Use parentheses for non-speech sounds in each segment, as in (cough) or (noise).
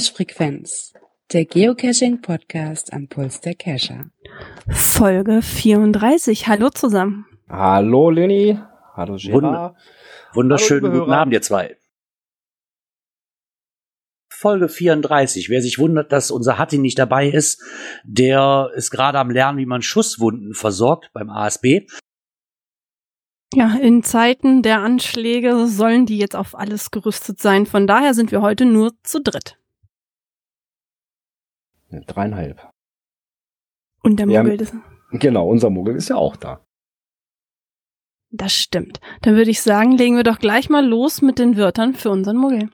Cache-Frequenz, der Geocaching-Podcast am Puls der Cacher. Folge 34. Hallo zusammen. Hallo Leni. Hallo Gerard. Wunderschönen Hallo, guten Abend, ihr zwei. Folge 34. Wer sich wundert, dass unser Hatti nicht dabei ist, der ist gerade am Lernen, wie man Schusswunden versorgt beim ASB. Ja, in Zeiten der Anschläge sollen die jetzt auf alles gerüstet sein. Von daher sind wir heute nur zu dritt. Dreieinhalb. Und der Muggel ist. Genau, unser Muggel ist ja auch da. Das stimmt. Dann würde ich sagen, legen wir doch gleich mal los mit den Wörtern für unseren Muggel.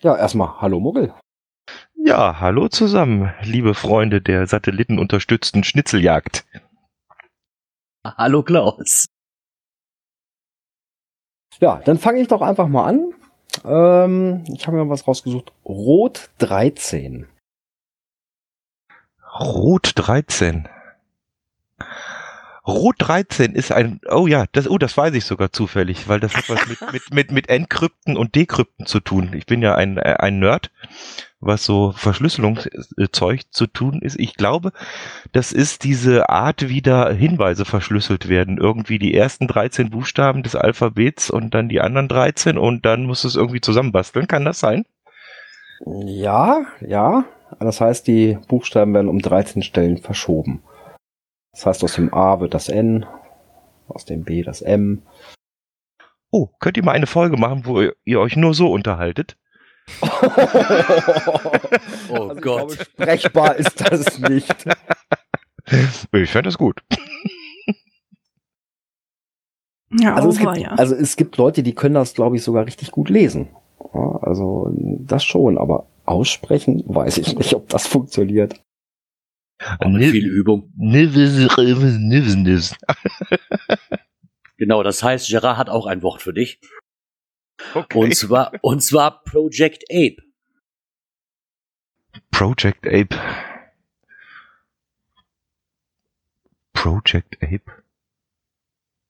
Ja, erstmal Hallo Muggel. Ja, hallo zusammen, liebe Freunde der satellitenunterstützten Schnitzeljagd. Hallo Klaus. Ja, dann fange ich doch einfach mal an. Ähm, ich habe mir was rausgesucht. Rot 13. Rot 13. Rot 13 ist ein, oh ja, das, oh, das weiß ich sogar zufällig, weil das hat was mit, mit, mit, mit Enkrypten und Dekrypten zu tun. Ich bin ja ein, äh, ein Nerd was so Verschlüsselungszeug zu tun ist. Ich glaube, das ist diese Art, wie da Hinweise verschlüsselt werden. Irgendwie die ersten 13 Buchstaben des Alphabets und dann die anderen 13 und dann muss es irgendwie zusammenbasteln. Kann das sein? Ja, ja. Das heißt, die Buchstaben werden um 13 Stellen verschoben. Das heißt, aus dem A wird das N, aus dem B das M. Oh, könnt ihr mal eine Folge machen, wo ihr euch nur so unterhaltet? (laughs) oh also Gott. Glaube, sprechbar ist das nicht. Ich fände das gut. Ja, also, es gibt, ja. also es gibt Leute, die können das, glaube ich, sogar richtig gut lesen. Also das schon, aber aussprechen weiß ich nicht, ob das funktioniert. Mit viel Übung. genau, das heißt, Gerard hat auch ein Wort für dich. Okay. Und zwar, und zwar Project Ape. Project Ape. Project Ape.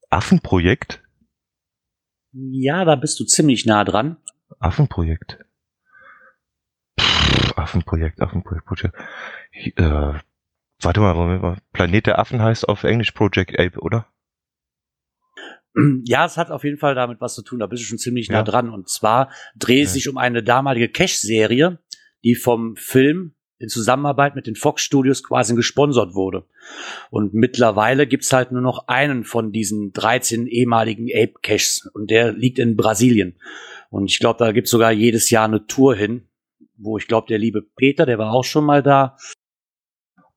Affenprojekt? Ja, da bist du ziemlich nah dran. Affenprojekt. Affenprojekt, Affenprojekt, Projekt. Äh, warte mal, Moment mal. Planet der Affen heißt auf Englisch Project Ape, oder? Ja, es hat auf jeden Fall damit was zu tun, da bist du schon ziemlich nah dran. Und zwar dreht es ja. sich um eine damalige Cash-Serie, die vom Film in Zusammenarbeit mit den Fox Studios quasi gesponsert wurde. Und mittlerweile gibt's halt nur noch einen von diesen 13 ehemaligen Ape Caches und der liegt in Brasilien. Und ich glaube, da gibt's sogar jedes Jahr eine Tour hin, wo ich glaube, der liebe Peter, der war auch schon mal da,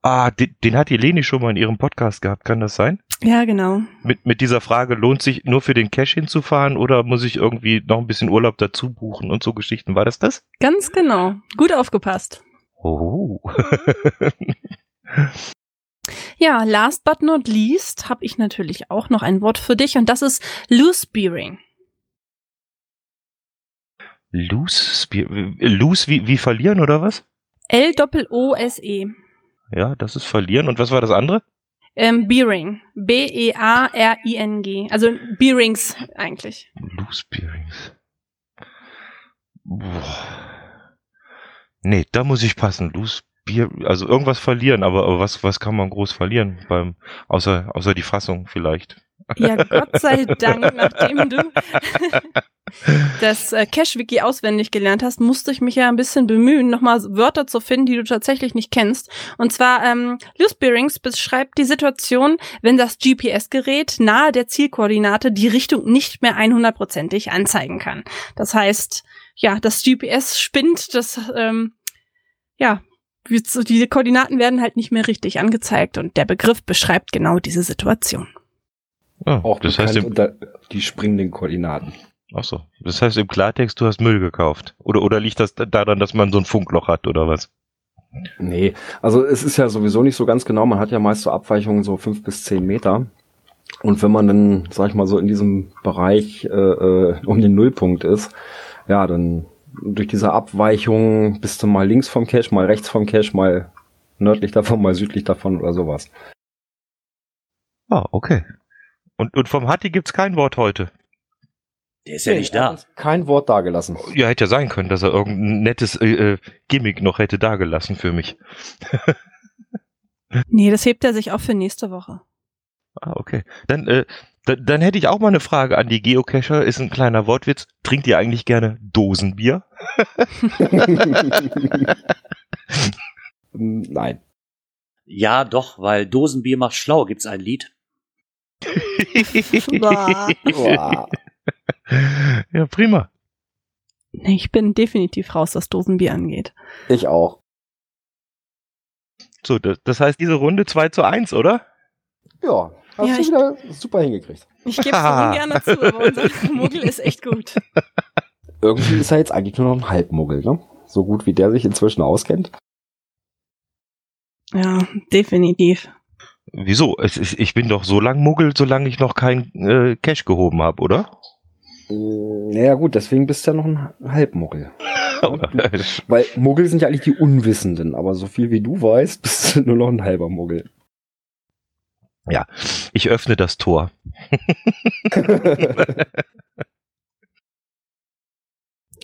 Ah, den, den hat die Leni schon mal in ihrem Podcast gehabt, kann das sein? Ja, genau. Mit, mit dieser Frage, lohnt sich nur für den Cash hinzufahren oder muss ich irgendwie noch ein bisschen Urlaub dazu buchen und so Geschichten? War das das? Ganz genau. Gut aufgepasst. Oh. (laughs) ja, last but not least habe ich natürlich auch noch ein Wort für dich und das ist Loose Bearing. Loose Spear, Loose wie, wie verlieren oder was? L-O-O-S-E. Ja, das ist verlieren. Und was war das andere? Ähm, Bearing. B-E-A-R-I-N-G. Also Bearings eigentlich. Loose Bearings. Boah. Nee, da muss ich passen. Loose Beer, also irgendwas verlieren, aber, aber was, was kann man groß verlieren beim, außer, außer die Fassung vielleicht? Ja, Gott sei (laughs) Dank, nachdem du das äh, Cache-Wiki auswendig gelernt hast, musste ich mich ja ein bisschen bemühen, nochmal Wörter zu finden, die du tatsächlich nicht kennst. Und zwar, ähm, Loose Bearings beschreibt die Situation, wenn das GPS-Gerät nahe der Zielkoordinate die Richtung nicht mehr 100%ig anzeigen kann. Das heißt, ja, das GPS spinnt, das, ähm, ja, die Koordinaten werden halt nicht mehr richtig angezeigt und der Begriff beschreibt genau diese Situation. Ah, Auch das heißt unter die springenden Koordinaten. Ach so. Das heißt im Klartext, du hast Müll gekauft. Oder, oder liegt das daran, dass man so ein Funkloch hat oder was? Nee, also es ist ja sowieso nicht so ganz genau. Man hat ja meist so Abweichungen so fünf bis zehn Meter. Und wenn man dann, sag ich mal, so in diesem Bereich äh, äh, um den Nullpunkt ist, ja, dann durch diese Abweichung bist du mal links vom Cache, mal rechts vom Cache, mal nördlich davon, mal südlich davon oder sowas. Ah, okay. Und, und vom Hatti gibt's kein Wort heute. Der ist ja nicht da. Kein Wort dagelassen. Ja, hätte ja sein können, dass er irgendein nettes äh, äh Gimmick noch hätte dagelassen für mich. (laughs) nee, das hebt er sich auf für nächste Woche. Ah, okay. Dann, äh, dann, dann hätte ich auch mal eine Frage an die Geocacher. Ist ein kleiner Wortwitz. Trinkt ihr eigentlich gerne Dosenbier? (laughs) Nein. Ja, doch, weil Dosenbier macht schlau, gibt's ein Lied. (laughs) ja, prima. Ich bin definitiv raus, was Dosenbier angeht. Ich auch. So, das, heißt, diese Runde 2 zu 1, oder? Ja, hast ja, du wieder super hingekriegt. Ich gebe es ungern (laughs) zu, aber unser Muggel ist echt gut. (laughs) Irgendwie ist er jetzt eigentlich nur noch ein Halbmuggel, ne? So gut wie der sich inzwischen auskennt. Ja, definitiv. Wieso? Ich bin doch so lang Muggel, solange ich noch kein äh, Cash gehoben habe, oder? Naja gut, deswegen bist du ja noch ein Halbmuggel. (laughs) Weil Muggel sind ja eigentlich die Unwissenden, aber so viel wie du weißt, (laughs) bist du nur noch ein halber Muggel. Ja, ich öffne das Tor. (laughs)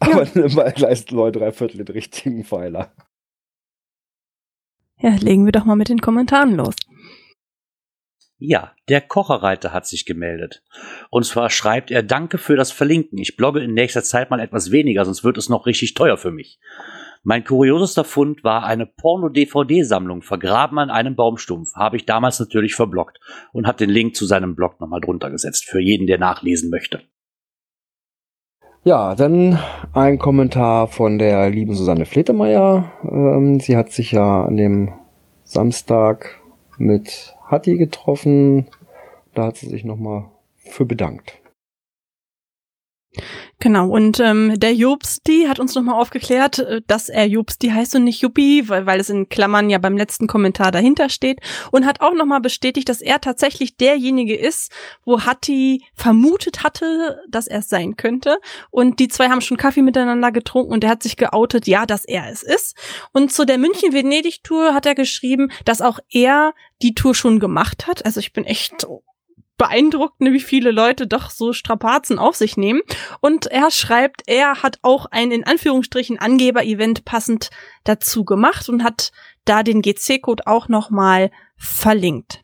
aber ja. nimm mal gleich Leute drei Viertel den richtigen Pfeiler. Ja, legen wir doch mal mit den Kommentaren los. Ja, der Kocherreiter hat sich gemeldet. Und zwar schreibt er Danke für das Verlinken. Ich blogge in nächster Zeit mal etwas weniger, sonst wird es noch richtig teuer für mich. Mein kuriosester Fund war eine Porno-DVD-Sammlung, vergraben an einem Baumstumpf. Habe ich damals natürlich verblockt und habe den Link zu seinem Blog nochmal drunter gesetzt, für jeden, der nachlesen möchte. Ja, dann ein Kommentar von der lieben Susanne Fletemeyer. Ähm, sie hat sich ja an dem Samstag mit Hatti getroffen. Da hat sie sich nochmal für bedankt. Genau, und ähm, der Jobsti hat uns nochmal aufgeklärt, äh, dass er Jobsti heißt und nicht Juppie, weil, weil es in Klammern ja beim letzten Kommentar dahinter steht. Und hat auch nochmal bestätigt, dass er tatsächlich derjenige ist, wo Hatti vermutet hatte, dass er es sein könnte. Und die zwei haben schon Kaffee miteinander getrunken und er hat sich geoutet, ja, dass er es ist. Und zu der München-Venedig-Tour hat er geschrieben, dass auch er die Tour schon gemacht hat. Also ich bin echt beeindruckt, ne, wie viele Leute doch so Strapazen auf sich nehmen. Und er schreibt, er hat auch ein in Anführungsstrichen Angeber-Event passend dazu gemacht und hat da den GC-Code auch nochmal verlinkt.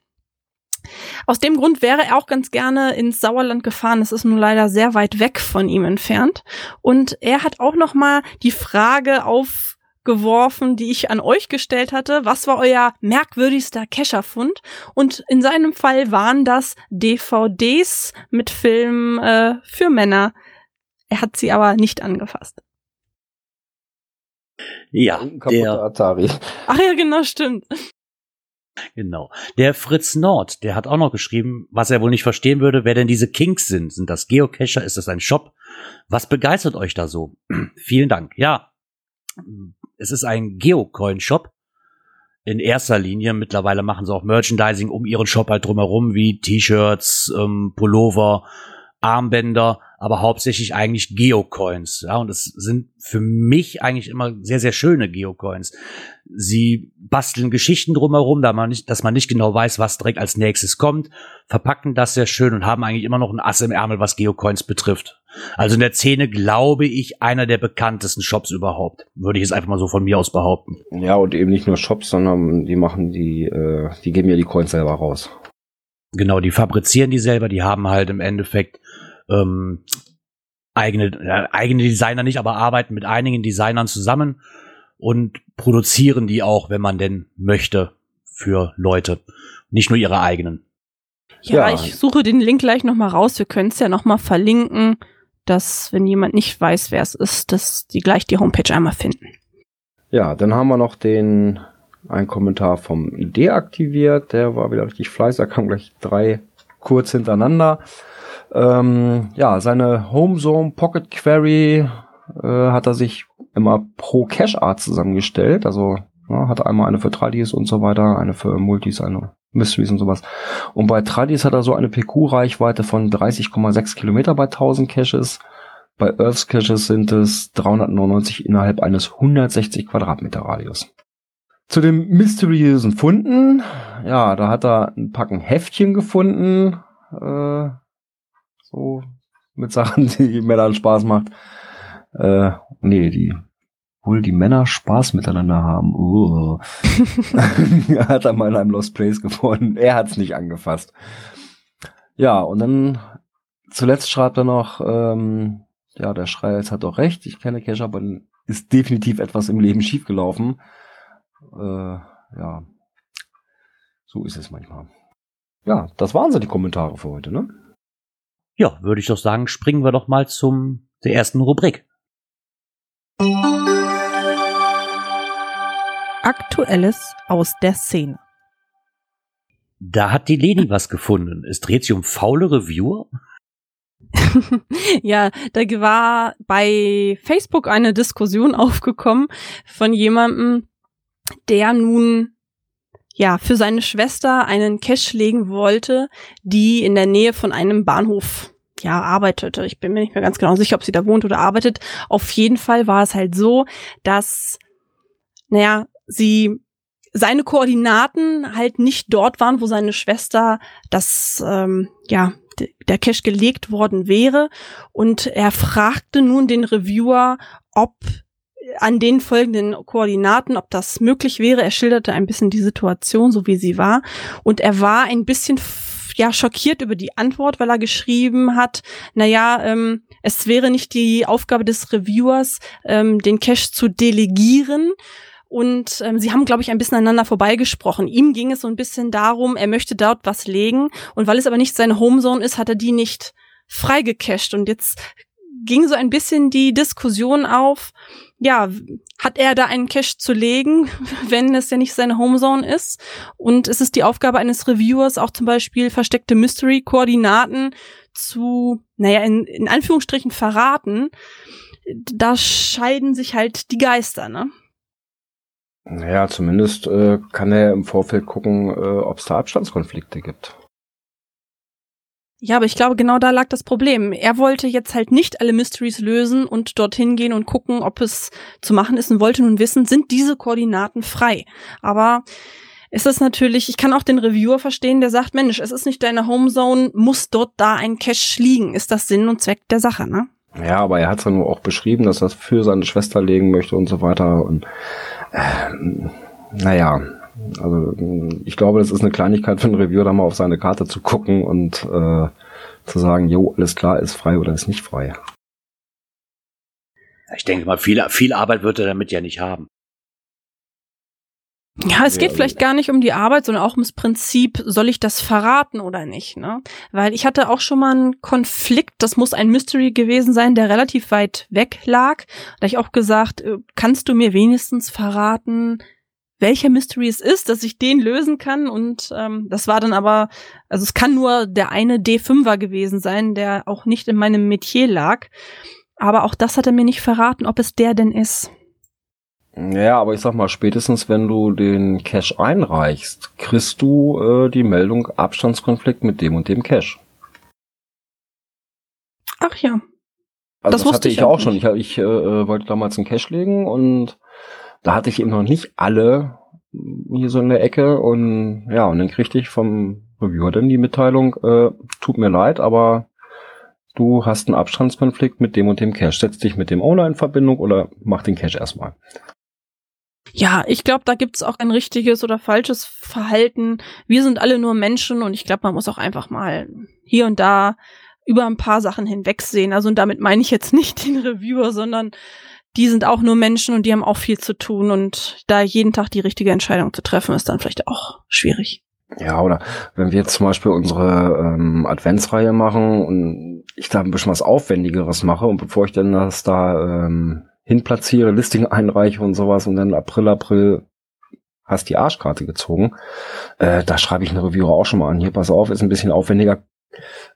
Aus dem Grund wäre er auch ganz gerne ins Sauerland gefahren. Es ist nun leider sehr weit weg von ihm entfernt. Und er hat auch noch mal die Frage auf geworfen, die ich an euch gestellt hatte. Was war euer merkwürdigster Kescherfund? Und in seinem Fall waren das DVDs mit Filmen äh, für Männer. Er hat sie aber nicht angefasst. Ja, der Atari. Ach ja, genau, stimmt. Genau. Der Fritz Nord, der hat auch noch geschrieben, was er wohl nicht verstehen würde, wer denn diese Kinks sind. Sind das Geocacher? Ist das ein Shop? Was begeistert euch da so? (clears throat) Vielen Dank. Ja, es ist ein Geocoin-Shop. In erster Linie. Mittlerweile machen sie auch Merchandising um ihren Shop halt drumherum, wie T-Shirts, ähm, Pullover, Armbänder, aber hauptsächlich eigentlich Geocoins. Ja, und es sind für mich eigentlich immer sehr, sehr schöne Geocoins. Sie basteln Geschichten drumherum, da man nicht, dass man nicht genau weiß, was direkt als nächstes kommt, verpacken das sehr schön und haben eigentlich immer noch ein Ass im Ärmel, was Geocoins betrifft. Also in der Szene glaube ich einer der bekanntesten Shops überhaupt. Würde ich jetzt einfach mal so von mir aus behaupten. Ja, und eben nicht nur Shops, sondern die machen die, äh, die geben ja die Coins selber raus. Genau, die fabrizieren die selber, die haben halt im Endeffekt ähm, eigene, äh, eigene Designer nicht, aber arbeiten mit einigen Designern zusammen und produzieren die auch, wenn man denn möchte, für Leute. Nicht nur ihre eigenen. Ja, ja. ich suche den Link gleich nochmal raus. Wir können es ja nochmal verlinken, dass, wenn jemand nicht weiß, wer es ist, dass die gleich die Homepage einmal finden. Ja, dann haben wir noch den, ein Kommentar vom deaktiviert. Der war wieder richtig fleißig. Da kam gleich drei kurz hintereinander. Ähm, ja, seine Homezone Pocket Query äh, hat er sich immer pro Cache Art zusammengestellt. Also ja, hat einmal eine für Tradis und so weiter, eine für Multis, eine Mysteries und sowas. Und bei Tradis hat er so eine PQ-Reichweite von 30,6 Kilometer bei 1000 Caches. Bei Earths Caches sind es 399 innerhalb eines 160 Quadratmeter Radius. Zu den mysteriösen Funden, ja, da hat er ein Packen Heftchen gefunden, äh, so mit Sachen, (laughs) die Männern Spaß macht. Äh, nee, die wohl die Männer Spaß miteinander haben. Uh. (laughs) hat er mal in einem Lost Place gefunden. Er hat's nicht angefasst. Ja, und dann zuletzt schreibt er noch, ähm, ja, der Schreier hat doch recht, ich kenne Cash, aber ist definitiv etwas im Leben schiefgelaufen. Äh, ja, so ist es manchmal. Ja, das waren so die Kommentare für heute, ne? Ja, würde ich doch sagen, springen wir doch mal zum der ersten Rubrik. Aktuelles aus der Szene. Da hat die Leni was gefunden. Es dreht sich um faule Reviewer. (laughs) ja, da war bei Facebook eine Diskussion (laughs) aufgekommen von jemandem, der nun ja für seine Schwester einen Cache legen wollte, die in der Nähe von einem Bahnhof ja arbeitete. Ich bin mir nicht mehr ganz genau sicher, ob sie da wohnt oder arbeitet. Auf jeden Fall war es halt so, dass naja, sie seine Koordinaten halt nicht dort waren, wo seine Schwester das ähm, ja der Cache gelegt worden wäre und er fragte nun den Reviewer, ob an den folgenden Koordinaten, ob das möglich wäre. Er schilderte ein bisschen die Situation, so wie sie war. Und er war ein bisschen ja schockiert über die Antwort, weil er geschrieben hat, naja, ähm, es wäre nicht die Aufgabe des Reviewers, ähm, den Cache zu delegieren, und ähm, sie haben, glaube ich, ein bisschen aneinander vorbeigesprochen. Ihm ging es so ein bisschen darum, er möchte dort was legen und weil es aber nicht seine Homezone ist, hat er die nicht freigecached und jetzt ging so ein bisschen die Diskussion auf, ja, hat er da einen Cache zu legen, (laughs) wenn es ja nicht seine Homezone ist? Und es ist die Aufgabe eines Reviewers, auch zum Beispiel versteckte Mystery-Koordinaten zu, naja, in, in Anführungsstrichen verraten. Da scheiden sich halt die Geister, ne? Naja, zumindest äh, kann er im Vorfeld gucken, äh, ob es da Abstandskonflikte gibt. Ja, aber ich glaube, genau da lag das Problem. Er wollte jetzt halt nicht alle Mysteries lösen und dorthin gehen und gucken, ob es zu machen ist und wollte nun wissen, sind diese Koordinaten frei. Aber es ist natürlich, ich kann auch den Reviewer verstehen, der sagt, Mensch, es ist nicht deine Homezone, muss dort da ein Cache liegen. Ist das Sinn und Zweck der Sache, ne? Ja, aber er hat es ja nur auch beschrieben, dass er es für seine Schwester legen möchte und so weiter. Und äh, naja, also ich glaube, das ist eine Kleinigkeit für einen Reviewer, da mal auf seine Karte zu gucken und äh, zu sagen, jo, alles klar, ist frei oder ist nicht frei. Ich denke mal, viel, viel Arbeit wird er damit ja nicht haben. Ja, es geht vielleicht gar nicht um die Arbeit, sondern auch ums Prinzip, soll ich das verraten oder nicht, ne? Weil ich hatte auch schon mal einen Konflikt, das muss ein Mystery gewesen sein, der relativ weit weg lag. Da habe ich auch gesagt, äh, kannst du mir wenigstens verraten, welcher Mystery es ist, dass ich den lösen kann. Und ähm, das war dann aber, also es kann nur der eine D5er gewesen sein, der auch nicht in meinem Metier lag. Aber auch das hat er mir nicht verraten, ob es der denn ist. Ja, aber ich sag mal, spätestens wenn du den Cache einreichst, kriegst du äh, die Meldung Abstandskonflikt mit dem und dem Cache. Ach ja. Also das, das hatte ich auch schon. Ich, ich äh, wollte damals einen Cache legen und da hatte ich eben noch nicht alle hier so in der Ecke und ja, und dann kriegte ich vom Reviewer dann die Mitteilung, äh, tut mir leid, aber du hast einen Abstandskonflikt mit dem und dem Cache. Setz dich mit dem Owner in Verbindung oder mach den Cache erstmal. Ja, ich glaube, da gibt's auch ein richtiges oder falsches Verhalten. Wir sind alle nur Menschen und ich glaube, man muss auch einfach mal hier und da über ein paar Sachen hinwegsehen. Also und damit meine ich jetzt nicht den Reviewer, sondern die sind auch nur Menschen und die haben auch viel zu tun und da jeden Tag die richtige Entscheidung zu treffen, ist dann vielleicht auch schwierig. Ja, oder wenn wir jetzt zum Beispiel unsere ähm, Adventsreihe machen und ich da ein bisschen was Aufwendigeres mache und bevor ich dann das da ähm, hinplatziere, Listing einreiche und sowas und dann April, April hast die Arschkarte gezogen. Äh, da schreibe ich eine Reviewer auch schon mal an. Hier, pass auf, ist ein bisschen aufwendiger.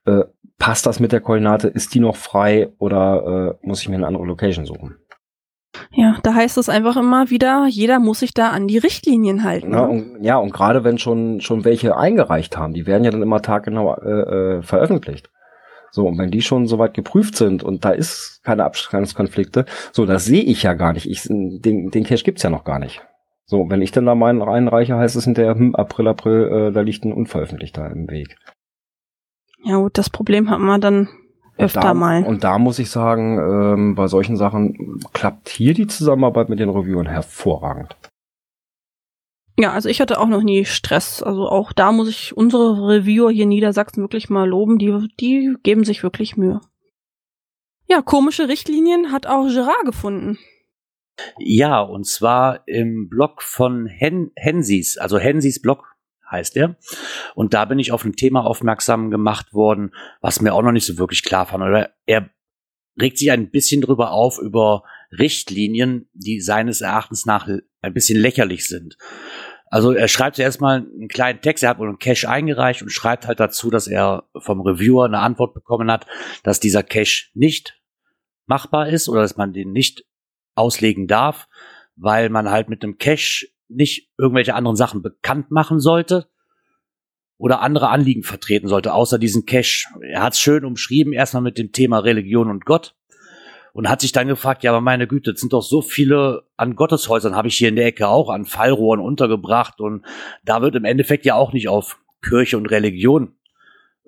Äh, passt das mit der Koordinate? Ist die noch frei oder äh, muss ich mir eine andere Location suchen? Ja, da heißt es einfach immer wieder, jeder muss sich da an die Richtlinien halten. Ja, ne? und, ja, und gerade wenn schon, schon welche eingereicht haben, die werden ja dann immer taggenau äh, äh, veröffentlicht. So, und wenn die schon soweit geprüft sind und da ist keine Abstandskonflikte, so, das sehe ich ja gar nicht. Ich, den, den Cache gibt's ja noch gar nicht. So, wenn ich dann da meinen einreiche, heißt es hinterher, hm, April, April, äh, da liegt ein unveröffentlichter im Weg. Ja gut, das Problem hat man dann öfter da, mal. Und da muss ich sagen, ähm, bei solchen Sachen klappt hier die Zusammenarbeit mit den Reviewern hervorragend. Ja, also ich hatte auch noch nie Stress. Also auch da muss ich unsere Reviewer hier in Niedersachsen wirklich mal loben. Die, die geben sich wirklich Mühe. Ja, komische Richtlinien hat auch Gerard gefunden. Ja, und zwar im Blog von Hen Hensis, also Hensis Blog heißt er. Und da bin ich auf ein Thema aufmerksam gemacht worden, was mir auch noch nicht so wirklich klar fand. Oder er regt sich ein bisschen drüber auf über Richtlinien, die seines Erachtens nach ein bisschen lächerlich sind. Also er schreibt zuerst mal einen kleinen Text, er hat wohl einen Cache eingereicht und schreibt halt dazu, dass er vom Reviewer eine Antwort bekommen hat, dass dieser Cache nicht machbar ist oder dass man den nicht auslegen darf, weil man halt mit einem Cache nicht irgendwelche anderen Sachen bekannt machen sollte oder andere Anliegen vertreten sollte, außer diesen Cache. Er hat es schön umschrieben, erstmal mit dem Thema Religion und Gott und hat sich dann gefragt, ja, aber meine Güte, es sind doch so viele an Gotteshäusern, habe ich hier in der Ecke auch an Fallrohren untergebracht und da wird im Endeffekt ja auch nicht auf Kirche und Religion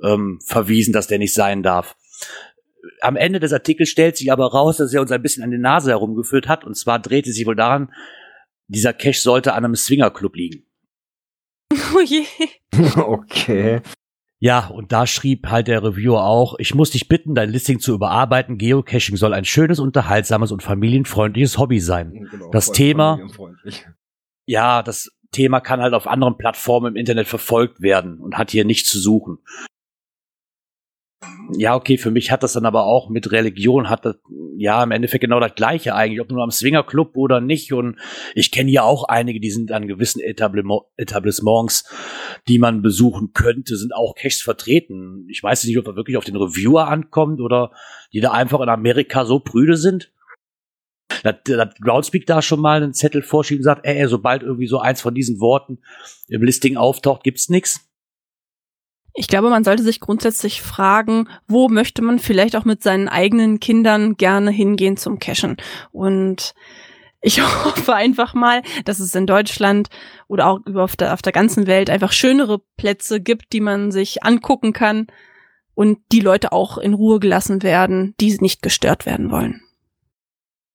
ähm, verwiesen, dass der nicht sein darf. Am Ende des Artikels stellt sich aber raus, dass er uns ein bisschen an die Nase herumgeführt hat und zwar drehte sich wohl daran, dieser Cache sollte an einem Swingerclub liegen. (laughs) Oh je. (laughs) okay. Ja, und da schrieb halt der Reviewer auch, ich muss dich bitten, dein Listing zu überarbeiten. Geocaching soll ein schönes, unterhaltsames und familienfreundliches Hobby sein. Genau, Das Thema- familienfreundlich. Ja, das Thema kann halt auf anderen Plattformen im Internet verfolgt werden und hat hier nichts zu suchen. Ja, okay, für mich hat das dann aber auch mit Religion hat das ja im Endeffekt genau das gleiche eigentlich, ob nur am Swingerclub oder nicht. Und ich kenne ja auch einige, die sind an gewissen Etablissement- Etablissements, die man besuchen könnte, sind auch Caches vertreten. Ich weiß nicht, ob er wirklich auf den Reviewer ankommt oder die da einfach in Amerika so prüde sind. Da hat, da hat Groundspeak da schon mal einen Zettel vorschieben und sagt, ey, sobald irgendwie so eins von diesen Worten im Listing auftaucht, gibt's nix. Ich glaube, man sollte sich grundsätzlich fragen, wo möchte man vielleicht auch mit seinen eigenen Kindern gerne hingehen zum Cashen. Und ich (laughs) hoffe einfach mal, dass es in Deutschland oder auch auf der, auf der ganzen Welt einfach schönere Plätze gibt, die man sich angucken kann und die Leute auch in Ruhe gelassen werden, die nicht gestört werden wollen.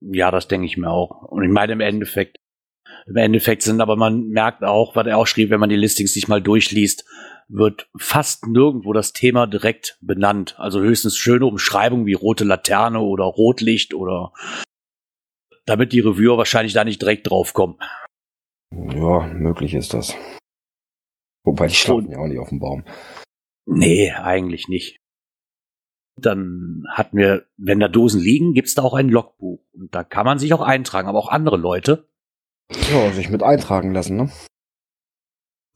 Ja, das denke ich mir auch. Und ich meine im Endeffekt, im Endeffekt sind aber man merkt auch, was er auch schrieb, wenn man die Listings sich mal durchliest, wird fast nirgendwo das Thema direkt benannt. Also höchstens schöne Umschreibungen wie rote Laterne oder Rotlicht oder damit die Reviewer wahrscheinlich da nicht direkt draufkommen. Ja, möglich ist das. Wobei die schlafen ja auch nicht auf dem Baum. Nee, eigentlich nicht. Dann hatten wir, wenn da Dosen liegen, gibt's da auch ein Logbuch. Und da kann man sich auch eintragen, aber auch andere Leute. Ja, sich mit eintragen lassen, ne?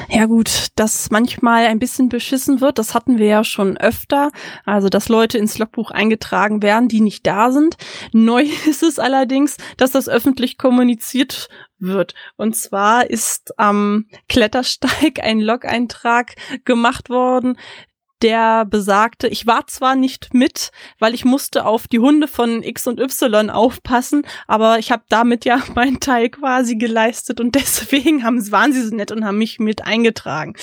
Ja gut, dass manchmal ein bisschen beschissen wird, das hatten wir ja schon öfter. Also, dass Leute ins Logbuch eingetragen werden, die nicht da sind. Neu (laughs) ist es allerdings, dass das öffentlich kommuniziert wird. Und zwar ist am Klettersteig ein Log-Eintrag gemacht worden, der besagte, ich war zwar nicht mit, weil ich musste auf die Hunde von X und Y aufpassen, aber ich habe damit ja (laughs) meinen Teil quasi geleistet und deswegen haben, waren sie so nett und haben mich mit eingetragen.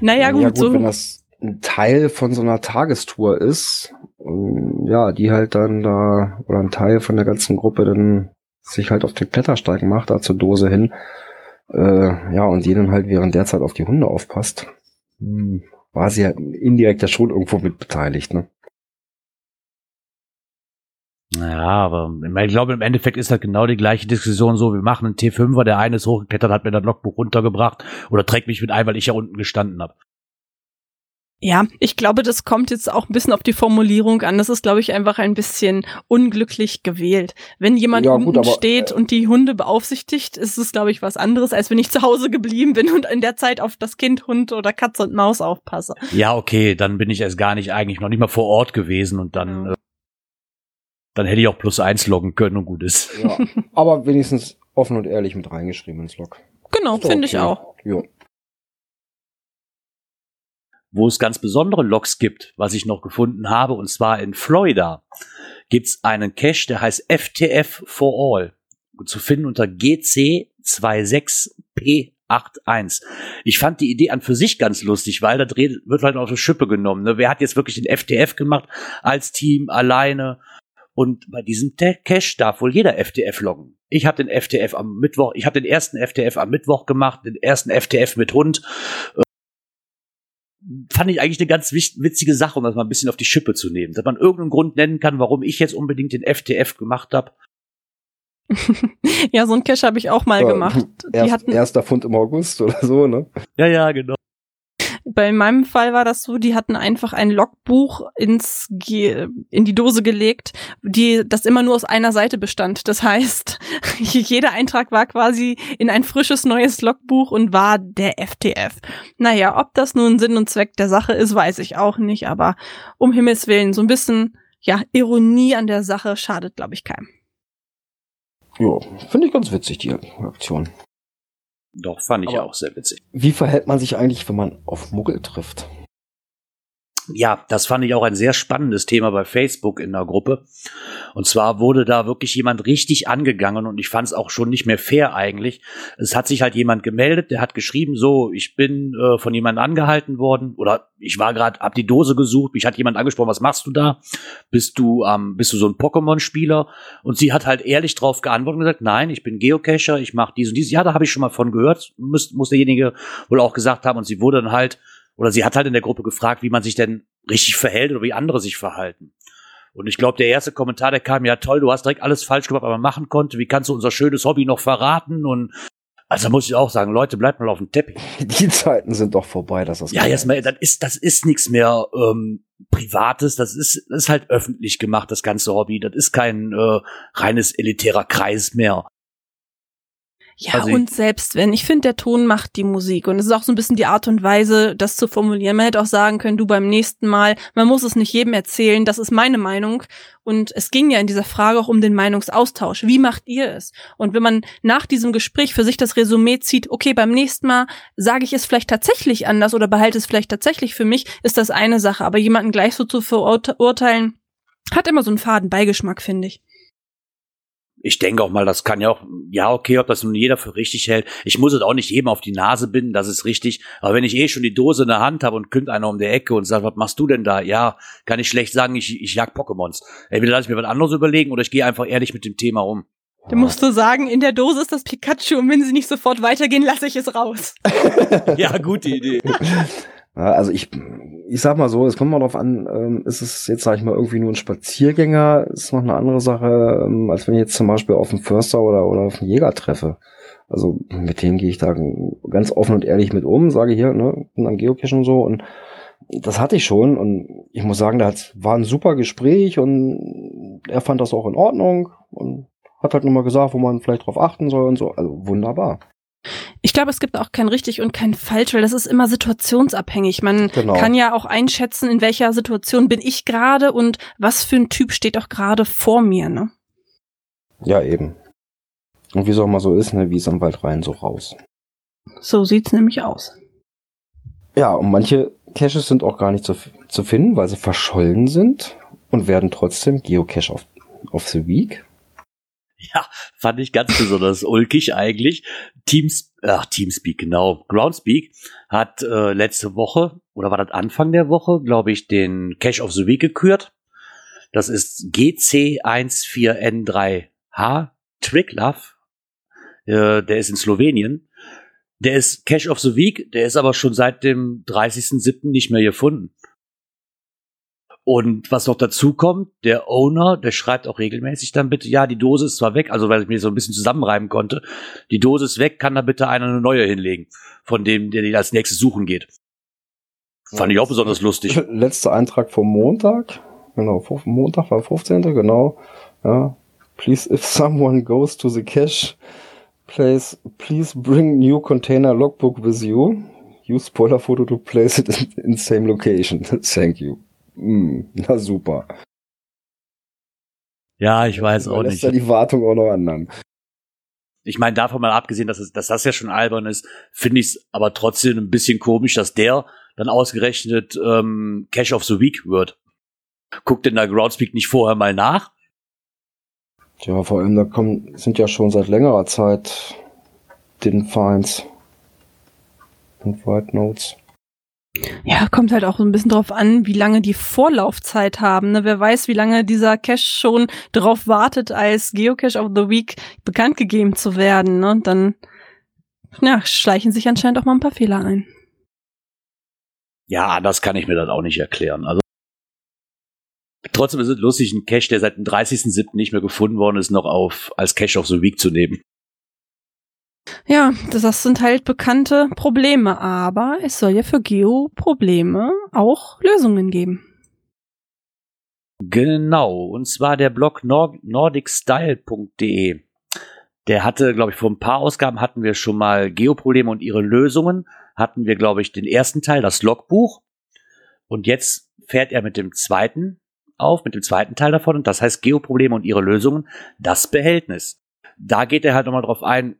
Naja, gut, ja, gut so. wenn das ein Teil von so einer Tagestour ist, ähm, ja, die halt dann da, oder ein Teil von der ganzen Gruppe dann sich halt auf den Klettersteig macht, da zur Dose hin, äh, ja, und die dann halt während der Zeit auf die Hunde aufpasst, hm, war sie halt indirekt ja schon irgendwo mit beteiligt, ne? Ja, aber ich glaube, im Endeffekt ist das genau die gleiche Diskussion so. Wir machen einen T5er, der eine ist hochgeklettert, hat mir das Logbuch runtergebracht oder trägt mich mit ein, weil ich ja unten gestanden habe. Ja, ich glaube, das kommt jetzt auch ein bisschen auf die Formulierung an. Das ist, glaube ich, einfach ein bisschen unglücklich gewählt. Wenn jemand Ja, unten gut, aber, steht äh, und die Hunde beaufsichtigt, ist es, glaube ich, was anderes, als wenn ich zu Hause geblieben bin und in der Zeit auf das Kind, Hund oder Katze und Maus aufpasse. Ja, okay, dann bin ich erst gar nicht eigentlich noch nicht mal vor Ort gewesen und dann, äh, dann hätte ich auch plus eins loggen können und gut ist. Ja, aber wenigstens offen und ehrlich mit reingeschrieben ins Log. Genau, finde ich okay. auch. Ja. Wo es ganz besondere Logs gibt, was ich noch gefunden habe, und zwar in Florida, gibt's einen Cache, der heißt FTF for All. Zu finden unter GC26P 181. Ich fand die Idee an für sich ganz lustig, weil da wird halt auf die Schippe genommen. Ne? Wer hat jetzt wirklich den FTF gemacht als Team alleine? Und bei diesem Cache darf wohl jeder FTF loggen. Ich habe den FTF am Mittwoch, ich habe den ersten FTF am Mittwoch gemacht, den ersten FTF mit Hund. Fand ich eigentlich eine ganz witzige Sache, um das mal ein bisschen auf die Schippe zu nehmen. Dass man irgendeinen Grund nennen kann, warum ich jetzt unbedingt den FTF gemacht habe. (laughs) ja, so ein Cache habe ich auch mal ja, gemacht. (laughs) Erst, hatten, erster Fund im August oder so, ne? Ja, ja, genau bei meinem Fall war das so, die hatten einfach ein Logbuch ins in die Dose gelegt, die das immer nur aus einer Seite bestand. Das heißt, (laughs) jeder Eintrag war quasi in ein frisches neues Logbuch und war der FTF. Naja, ob das nun Sinn und Zweck der Sache ist, weiß ich auch nicht, aber um Himmels Willen, so ein bisschen, ja, Ironie an der Sache schadet, glaube ich, keinem. Ja, finde ich ganz witzig, die Aktion. Doch, fand ich Aber auch sehr witzig. Wie verhält man sich eigentlich, wenn man auf Muggel trifft? Ja, das fand ich auch ein sehr spannendes Thema bei Facebook in der Gruppe. Und zwar wurde da wirklich jemand richtig angegangen und ich fand es auch schon nicht mehr fair eigentlich. Es hat sich halt jemand gemeldet, der hat geschrieben, so, ich bin äh, von jemandem angehalten worden oder ich war gerade, hab die Dose gesucht, mich hat jemand angesprochen, was machst du da? Bist du, ähm, bist du so ein Pokémon-Spieler? Und sie hat halt ehrlich drauf geantwortet und gesagt, nein, ich bin Geocacher, ich mache dies und dies. Ja, da habe ich schon mal von gehört, muss, muss derjenige wohl auch gesagt haben und sie wurde dann halt oder sie hat halt in der Gruppe gefragt, wie man sich denn richtig verhält oder wie andere sich verhalten. Und ich glaube, der erste Kommentar, der kam, ja toll, du hast direkt alles falsch gemacht, was man machen konnte. Wie kannst du unser schönes Hobby noch verraten? Und also muss ich auch sagen, Leute, bleibt mal auf dem Teppich. (laughs) Die Zeiten sind doch vorbei, dass das. Ja, jetzt mal, das ist, das ist nichts mehr ähm, Privates, das ist, das ist halt öffentlich gemacht, das ganze Hobby. Das ist kein äh, reines elitärer Kreis mehr. Ja, also und selbst wenn, ich finde, der Ton macht die Musik und es ist auch so ein bisschen die Art und Weise, das zu formulieren. Man hätte auch sagen können, du beim nächsten Mal, man muss es nicht jedem erzählen, das ist meine Meinung. Und es ging ja in dieser Frage auch um den Meinungsaustausch. Wie macht ihr es? Und wenn man nach diesem Gespräch für sich das Resümee zieht, okay, beim nächsten Mal sage ich es vielleicht tatsächlich anders oder behalte es vielleicht tatsächlich für mich, ist das eine Sache. Aber jemanden gleich so zu verurteilen, hat immer so einen faden Beigeschmack, finde ich ich denke auch mal, das kann ja auch, ja, okay, ob das nun jeder für richtig hält. Ich muss es auch nicht jedem auf die Nase binden, das ist richtig. Aber wenn ich eh schon die Dose in der Hand habe und kümmt einer um die Ecke und sagt, was machst du denn da? Ja, kann ich schlecht sagen, ich, ich jag Pokémons. Entweder lasse ich mir was anderes überlegen oder ich gehe einfach ehrlich mit dem Thema um. Du musst du sagen, in der Dose ist das Pikachu und wenn sie nicht sofort weitergehen, lasse ich es raus. (laughs) ja, gute Idee. Also ich, ich sag mal so, es kommt mal drauf an, ähm, ist es jetzt, sag ich mal, irgendwie nur ein Spaziergänger, ist noch eine andere Sache, ähm, als wenn ich jetzt zum Beispiel auf einen Förster oder, oder auf einen Jäger treffe. Also mit dem gehe ich da ganz offen und ehrlich mit um, sage hier, ne, bin am Geocachen und so und das hatte ich schon und ich muss sagen, das war ein super Gespräch und er fand das auch in Ordnung und hat halt nochmal gesagt, wo man vielleicht drauf achten soll und so. Also wunderbar. Ich glaube, es gibt auch kein richtig und kein falsch, weil das ist immer situationsabhängig. Man genau. kann ja auch einschätzen, in welcher Situation bin ich gerade und was für ein Typ steht auch gerade vor mir, ne? Ja, eben. Und wie es auch mal so ist, ne, wie es am Wald rein, so raus. So sieht's nämlich aus. Ja, und manche Caches sind auch gar nicht zu, zu finden, weil sie verschollen sind und werden trotzdem Geocache of, of the Week. (laughs) Ja, fand ich ganz besonders ulkig eigentlich. Teams, ach, Teamspeak, genau. Groundspeak hat äh, letzte Woche, oder war das Anfang der Woche, glaube ich, den Cache of the Week gekürt. Das ist GC14N3H Tricklove. Äh, der ist in Slowenien. Der ist Cache of the Week, der ist aber schon seit dem 30.07. nicht mehr gefunden. Und was noch dazu kommt, der Owner, der schreibt auch regelmäßig dann bitte, ja, die Dose ist zwar weg, also weil ich mir so ein bisschen zusammenreiben konnte, die Dose ist weg, kann da bitte einer eine neue hinlegen, von dem, der die als nächstes suchen geht. Fand ich auch besonders lustig. (laughs) Letzter Eintrag vom Montag, genau, Montag war 15. genau, ja. Please, if someone goes to the cache place, please bring new container logbook with you. Use spoiler photo to place it in, in same location. (laughs) Thank you. Hm, na super. Ja, ich weiß auch nicht. ja die Wartung auch noch anderen. Ich meine, davon mal abgesehen, dass, es, dass das ja schon albern ist, finde ich es aber trotzdem ein bisschen komisch, dass der dann ausgerechnet ähm, Cash of the Week wird. Guckt denn da Groundspeak nicht vorher mal nach? Tja, vor allem da kommen, sind ja schon seit längerer Zeit den Feinds Void Nodes. Ja, kommt halt auch so ein bisschen drauf an, wie lange die Vorlaufzeit haben. Ne? Wer weiß, wie lange dieser Cache schon darauf wartet, als Geocache of the Week bekannt gegeben zu werden. Ne? Dann ja, schleichen sich anscheinend auch mal ein paar Fehler ein. Ja, das kann ich mir dann auch nicht erklären. Also trotzdem ist es lustig, einen Cache, der seit dem 30.07. nicht mehr gefunden worden ist, noch auf als Cache of the Week zu nehmen. Ja, das sind halt bekannte Probleme, aber es soll ja für Geo-Probleme auch Lösungen geben. Genau, und zwar der Blog nord nordicstyle.de. Der hatte, glaube ich, vor ein paar Ausgaben hatten wir schon mal Geoprobleme und ihre Lösungen. Hatten wir, glaube ich, den ersten Teil, das Logbuch. Und jetzt fährt er mit dem zweiten auf, mit dem zweiten Teil davon. Und das heißt Geoprobleme und ihre Lösungen, das Behältnis. Da geht er halt nochmal drauf ein,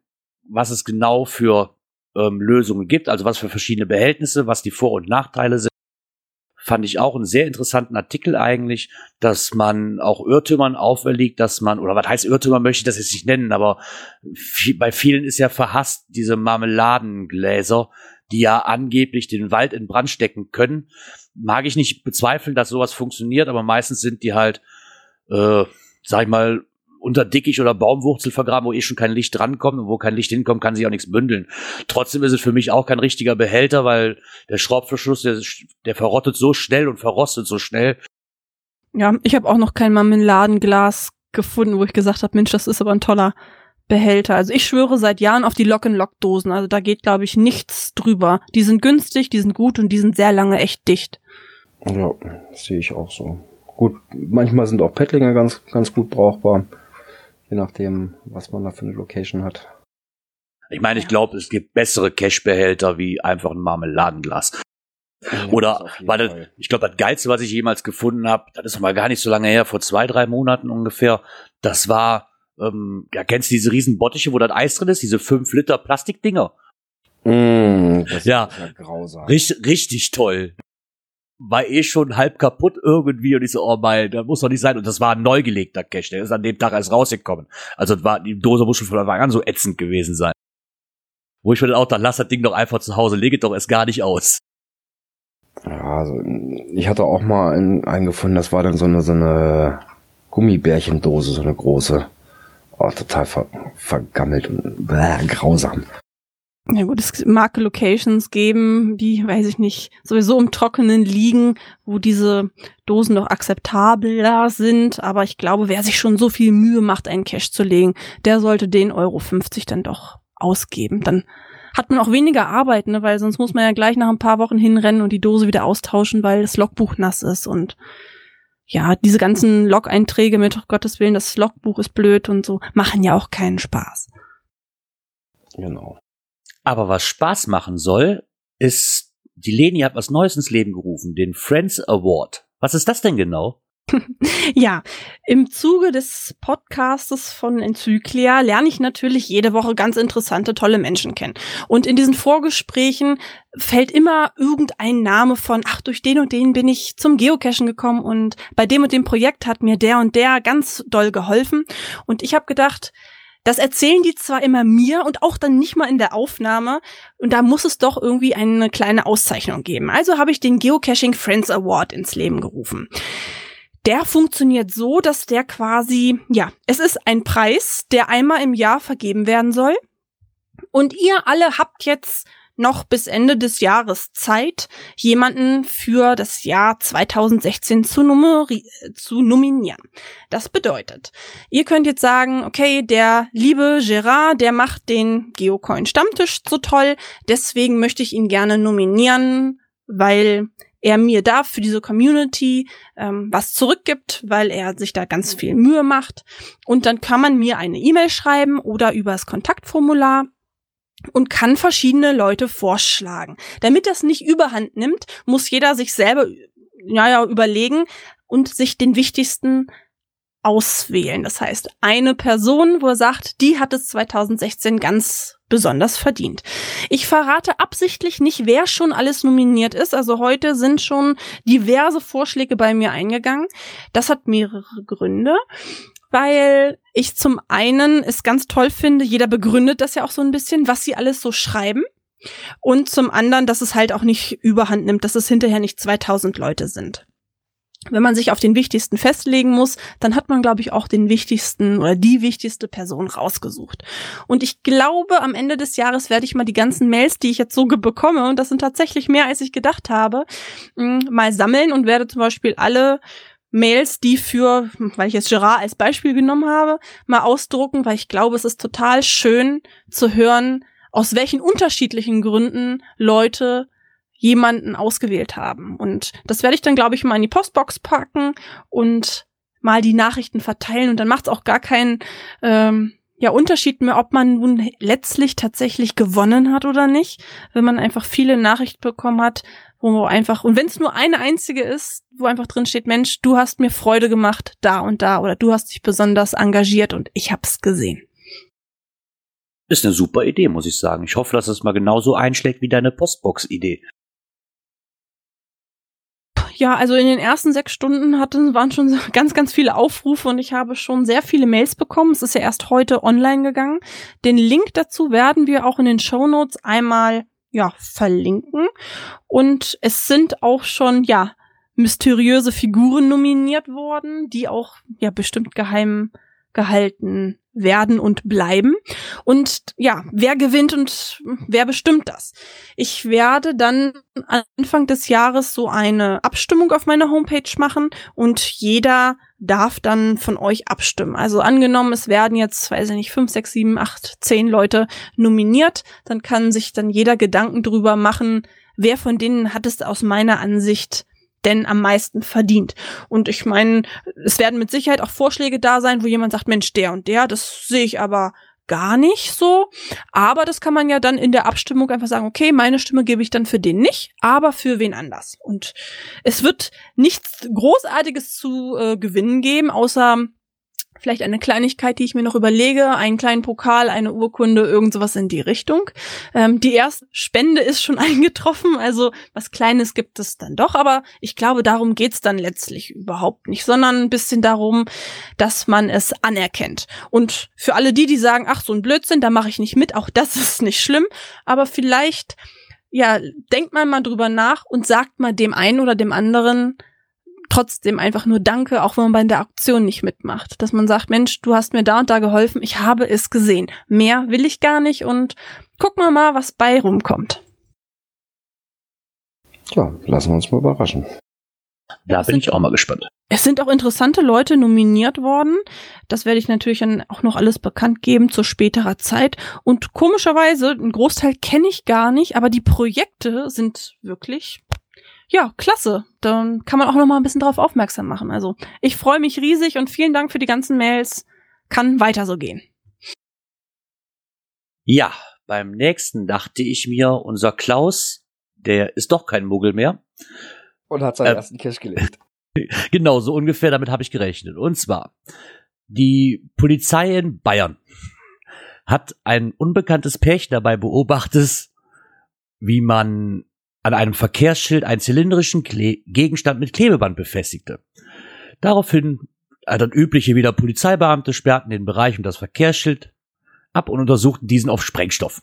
was es genau für ähm, Lösungen gibt, also was für verschiedene Behältnisse, was die Vor- und Nachteile sind. Fand ich auch einen sehr interessanten Artikel eigentlich, dass man auch Irrtümern auferlegt, dass man, oder was heißt Irrtümer, möchte ich das jetzt nicht nennen, aber bei vielen ist ja verhasst diese Marmeladengläser, die ja angeblich den Wald in Brand stecken können. Mag ich nicht bezweifeln, dass sowas funktioniert, aber meistens sind die halt, äh, sag ich mal, unter Dickicht oder Baumwurzel vergraben, wo eh schon kein Licht drankommt und wo kein Licht hinkommt, kann sich auch nichts bündeln. Trotzdem ist es für mich auch kein richtiger Behälter, weil der Schraubverschluss, der, der verrottet so schnell und verrostet so schnell. Ja, ich habe auch noch kein Marmeladenglas gefunden, wo ich gesagt habe, Mensch, das ist aber ein toller Behälter. Also ich schwöre seit Jahren auf die Lock-and-Lock-Dosen. Also da geht, glaube ich, nichts drüber. Die sind günstig, die sind gut und die sind sehr lange echt dicht. Ja, sehe ich auch so. Gut, manchmal sind auch Pettlinge ganz, ganz gut brauchbar. Je nachdem, was man da für eine Location hat. Ich meine, ich glaube, es gibt bessere Cash-Behälter wie einfach ein Marmeladenglas. Ja, Oder, weil ich glaube, das Geilste, was ich jemals gefunden habe, das ist mal gar nicht so lange her, vor zwei, drei Monaten ungefähr, das war, ähm, ja, kennst du diese riesen Bottiche, wo das Eis drin ist, diese 5 Liter Plastikdinger? Mm, das ja, ist ja grausam. Richtig, richtig toll war eh schon halb kaputt irgendwie und ich so, oh mein, da muss doch nicht sein. Und das war ein neu gelegter Cache, der ist an dem Tag erst rausgekommen. Also war, die Dose muss schon von Anfang an so ätzend gewesen sein. Wo ich mir dann auch dachte, lass das Ding doch einfach zu Hause, lege doch erst gar nicht aus. Ja, also ich hatte auch mal einen, einen gefunden, das war dann so eine, so eine Gummibärchendose, so eine große. Oh, total ver, vergammelt und bäh, grausam. Ja gut, es mag Locations geben, die, weiß ich nicht, sowieso im Trockenen liegen, wo diese Dosen noch akzeptabler sind. Aber ich glaube, wer sich schon so viel Mühe macht, einen Cash zu legen, der sollte den Euro 50 dann doch ausgeben. Dann hat man auch weniger Arbeit, ne? weil sonst muss man ja gleich nach ein paar Wochen hinrennen und die Dose wieder austauschen, weil das Logbuch nass ist und ja, diese ganzen Log-Einträge mit oh Gottes Willen, das Logbuch ist blöd und so, machen ja auch keinen Spaß. Genau. Aber was Spaß machen soll, ist, die Leni hat was Neues ins Leben gerufen, den Friends Award. Was ist das denn genau? (laughs) ja, im Zuge des Podcastes von Enzyklia lerne ich natürlich jede Woche ganz interessante, tolle Menschen kennen. Und in diesen Vorgesprächen fällt immer irgendein Name von, ach, durch den und den bin ich zum Geocachen gekommen und bei dem und dem Projekt hat mir der und der ganz doll geholfen. Und ich habe gedacht, das erzählen die zwar immer mir und auch dann nicht mal in der Aufnahme. Und da muss es doch irgendwie eine kleine Auszeichnung geben. Also habe ich den Geocaching Friends Award ins Leben gerufen. Der funktioniert so, dass der quasi, ja, es ist ein Preis, der einmal im Jahr vergeben werden soll. Und ihr alle habt jetzt noch bis Ende des Jahres Zeit, jemanden für das Jahr 2016 zu, zu nominieren. Das bedeutet, ihr könnt jetzt sagen, okay, der liebe Gerard, der macht den Geocoin Stammtisch so toll, deswegen möchte ich ihn gerne nominieren, weil er mir da für diese Community ähm, was zurückgibt, weil er sich da ganz viel Mühe macht. Und dann kann man mir eine E-Mail schreiben oder übers Kontaktformular und kann verschiedene Leute vorschlagen. Damit das nicht überhand nimmt, muss jeder sich selber naja, überlegen und sich den wichtigsten auswählen. Das heißt, eine Person, wo er sagt, die hat es 2016 ganz besonders verdient. Ich verrate absichtlich nicht, wer schon alles nominiert ist. Also heute sind schon diverse Vorschläge bei mir eingegangen. Das hat mehrere Gründe weil ich zum einen es ganz toll finde, jeder begründet das ja auch so ein bisschen, was sie alles so schreiben. Und zum anderen, dass es halt auch nicht überhand nimmt, dass es hinterher nicht 2000 Leute sind. Wenn man sich auf den wichtigsten festlegen muss, dann hat man, glaube ich, auch den wichtigsten oder die wichtigste Person rausgesucht. Und ich glaube, am Ende des Jahres werde ich mal die ganzen Mails, die ich jetzt so bekomme, und das sind tatsächlich mehr, als ich gedacht habe, mal sammeln und werde zum Beispiel alle Mails, die für, weil ich jetzt Gerard als Beispiel genommen habe, mal ausdrucken, weil ich glaube, es ist total schön zu hören, aus welchen unterschiedlichen Gründen Leute jemanden ausgewählt haben. Und das werde ich dann, glaube ich, mal in die Postbox packen und mal die Nachrichten verteilen. Und dann macht es auch gar keinen ähm, ja, Unterschied mehr, ob man nun letztlich tatsächlich gewonnen hat oder nicht, wenn man einfach viele Nachrichten bekommen hat, wo einfach, und wenn es nur eine einzige ist, wo einfach drin steht, Mensch, du hast mir Freude gemacht, da und da, oder du hast dich besonders engagiert und ich hab's gesehen. Ist eine super Idee, muss ich sagen. Ich hoffe, dass es mal genauso einschlägt wie deine Postbox-Idee. Ja, also in den ersten sechs Stunden hatten, waren schon (laughs) ganz, ganz viele Aufrufe und ich habe schon sehr viele Mails bekommen. Es ist ja erst heute online gegangen. Den Link dazu werden wir auch in den Show Notes einmal ja, verlinken. Und es sind auch schon, ja, mysteriöse Figuren nominiert worden, die auch ja bestimmt geheim gehalten werden und bleiben. Und ja, wer gewinnt und wer bestimmt das? Ich werde dann Anfang des Jahres so eine Abstimmung auf meiner Homepage machen und jeder darf dann von euch abstimmen. Also angenommen, es werden jetzt, weiß ich nicht, fünf, sechs, sieben, acht, zehn Leute nominiert, dann kann sich dann jeder Gedanken drüber machen, wer von denen hat es aus meiner Ansicht denn am meisten verdient. Und ich meine, es werden mit Sicherheit auch Vorschläge da sein, wo jemand sagt, Mensch, der und der, das sehe ich aber gar nicht so. Aber das kann man ja dann in der Abstimmung einfach sagen, okay, meine Stimme gebe ich dann für den nicht, aber für wen anders. Und es wird nichts Großartiges zu äh, gewinnen geben, außer Vielleicht eine Kleinigkeit, die ich mir noch überlege, einen kleinen Pokal, eine Urkunde, irgend sowas in die Richtung. Ähm, die erste Spende ist schon (laughs) eingetroffen, also was Kleines gibt es dann doch, aber ich glaube, darum geht's dann letztlich überhaupt nicht, sondern ein bisschen darum, dass man es anerkennt. Und für alle die, die sagen, ach, so ein Blödsinn, da mache ich nicht mit, auch das (laughs) ist nicht schlimm, aber vielleicht, ja, denkt man mal drüber nach und sagt mal dem einen oder dem anderen, trotzdem einfach nur Danke, auch wenn man bei der Aktion nicht mitmacht. Dass man sagt, Mensch, du hast mir da und da geholfen, ich habe es gesehen. Mehr will ich gar nicht und gucken wir mal, was bei rumkommt. Tja, lassen wir uns mal überraschen. Da bin ich auch mal gespannt. Es sind auch interessante Leute nominiert worden. Das werde ich natürlich dann auch noch alles bekannt geben zu späterer Zeit. Und komischerweise, einen Großteil kenne ich gar nicht, aber die Projekte sind wirklich ja, klasse. Dann kann man auch noch mal ein bisschen drauf aufmerksam machen. Also ich freue mich riesig und vielen Dank für die ganzen Mails. Kann weiter so gehen. Ja, beim nächsten dachte ich mir, unser Klaus, der ist doch kein Muggel mehr. Und hat seinen äh, ersten Cash gelegt. (laughs) genau, so ungefähr, damit habe ich gerechnet. Und zwar, die Polizei in Bayern hat ein unbekanntes Pärchen dabei beobachtet, wie man an einem Verkehrsschild einen zylindrischen Kle Gegenstand mit Klebeband befestigte. Daraufhin äh, dann übliche wieder Polizeibeamte sperrten den Bereich um das Verkehrsschild ab und untersuchten diesen auf Sprengstoff.